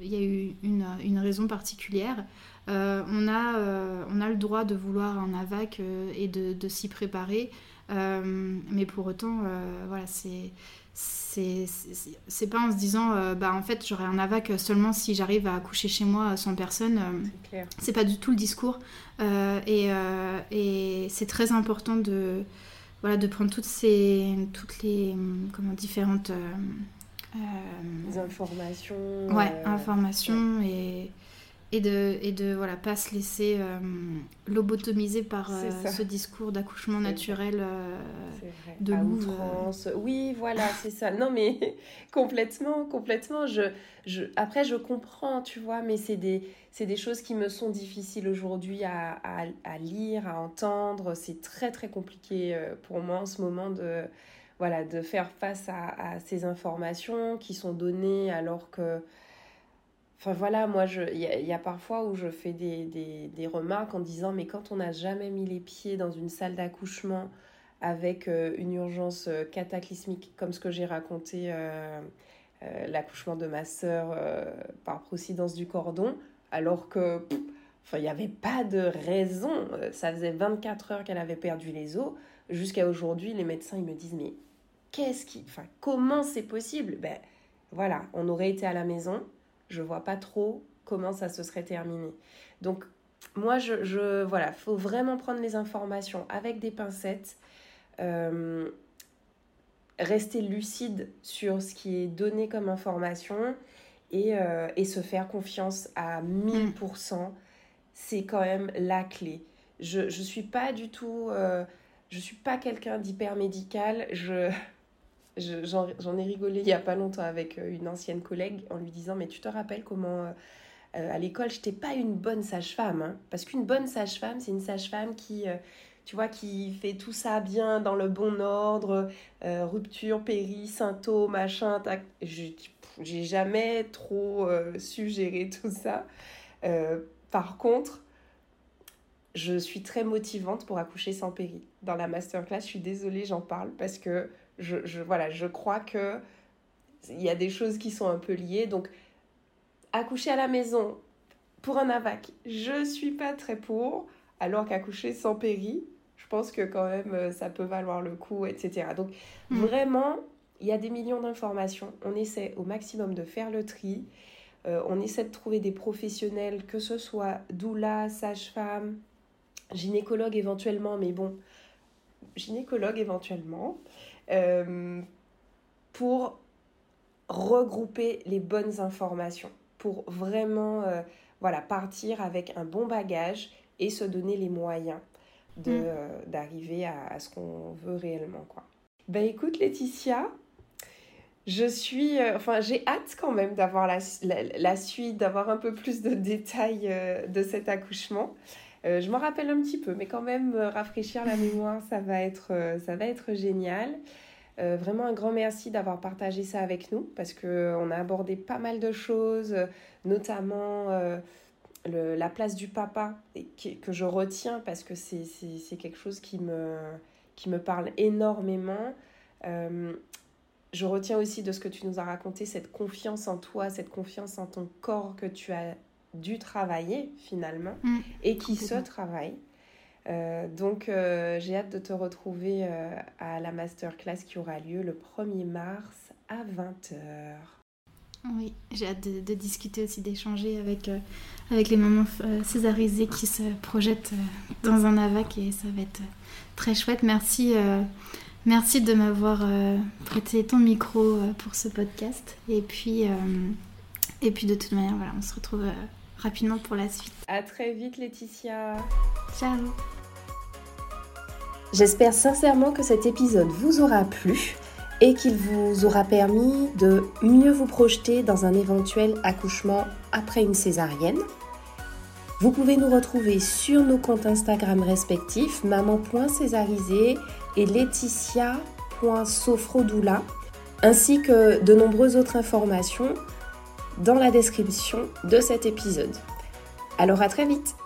Speaker 1: il y a eu une, une raison particulière. on, a, on a le droit de vouloir un AVAC et de, de s'y préparer, mais pour autant, voilà, c'est c'est pas en se disant euh, bah en fait j'aurai un AVAC seulement si j'arrive à accoucher chez moi sans personne euh, c'est pas du tout le discours. Euh, et, et c'est très important de voilà de prendre toutes ces toutes les comment différentes
Speaker 2: informations
Speaker 1: ouais informations et et de et de voilà pas se laisser euh, lobotomiser par euh, ce discours d'accouchement naturel euh, de
Speaker 2: l'ouvrance. Oui, voilà, c'est ça. Non mais [LAUGHS] complètement, complètement. Je, je, après je comprends, tu vois, mais c'est des c'est des choses qui me sont difficiles aujourd'hui à, à, à, lire, à entendre. C'est très très compliqué pour moi en ce moment de voilà de faire face à, à ces informations qui sont données alors que Enfin voilà, moi, il y, a parfois où je fais des, des, des, remarques en disant, mais quand on n'a jamais mis les pieds dans une salle d'accouchement avec euh, une urgence euh, cataclysmique, comme ce que j'ai raconté, euh, l'accouchement de ma sœur par procidence du cordon, alors que, enfin, il n'y avait pas de raison. Ça faisait 24 heures qu'elle avait perdu les os. Jusqu'à aujourd'hui, les médecins, ils me disent, mais qu'est-ce qui, enfin, comment c'est possible? Ben voilà, on aurait été à la maison, je vois pas trop comment ça se serait terminé. Donc moi, je, je voilà, faut vraiment prendre les informations avec des pincettes, euh, rester lucide sur ce qui est donné comme information et, euh, et se faire confiance à 1000%. C'est quand même la clé. Je ne suis pas du tout... Euh, je suis pas quelqu'un d'hyper médical. Je, J'en ai rigolé il y a pas longtemps avec euh, une ancienne collègue en lui disant Mais tu te rappelles comment euh, euh, à l'école, je n'étais pas une bonne sage-femme hein. Parce qu'une bonne sage-femme, c'est une sage-femme qui, tu vois, qui fait tout ça bien dans le bon ordre, rupture, péri, synto, machin. J'ai jamais trop su gérer tout ça. par contre, je suis très motivante pour accoucher sans péri. Dans la masterclass, je suis désolée, j'en parle parce que je, je, voilà, je crois que il y a des choses qui sont un peu liées. Donc, accoucher à la maison pour un AVAC, je suis pas très pour, alors qu'accoucher sans péri, je pense que quand même euh, ça peut valoir le coup, etc. Donc, mm. vraiment, il y a des millions d'informations. On essaie au maximum de faire le tri. Euh, on essaie de trouver des professionnels, que ce soit doula, sage-femme, gynécologue éventuellement, mais bon, gynécologue éventuellement, euh, pour regrouper les bonnes informations, pour vraiment euh, voilà, partir avec un bon bagage et se donner les moyens mm. d'arriver à, ce qu'on veut réellement. Quoi. Ben écoute Laetitia, je suis, euh, enfin, j'ai hâte quand même d'avoir la, la, suite, d'avoir un peu plus de détails euh, de cet accouchement. Euh, je m'en rappelle un petit peu, mais quand même rafraîchir la mémoire, ça va être, ça va être génial. vraiment un grand merci d'avoir partagé ça avec nous parce qu'on a abordé pas mal de choses, notamment la place du papa que je retiens parce que c'est quelque chose qui me, qui me parle énormément je retiens aussi de ce que tu nous as raconté cette confiance en toi, cette confiance en ton corps que tu as dû travailler finalement mm. et qui se travaille. Euh, donc euh, j'ai hâte de te retrouver euh, à la masterclass qui aura lieu le 1er mars à 20h.
Speaker 1: Oui, j'ai hâte de, discuter aussi, d'échanger avec, avec les mamans césarisées qui se projettent dans un AVAC et ça va être très chouette. Merci Merci de m'avoir prêté ton micro pour ce podcast. Et puis, et puis de toute manière, voilà, on se retrouve rapidement pour la suite.
Speaker 2: À très vite, Laetitia.
Speaker 1: Ciao.
Speaker 2: J'espère sincèrement que cet épisode vous aura plu et qu'il vous aura permis de mieux vous projeter dans un éventuel accouchement après une césarienne. Vous pouvez nous retrouver sur nos comptes Instagram respectifs maman.césarisée et laetitia.sofrodoula, ainsi que de nombreuses autres informations dans la description de cet épisode. Alors à très vite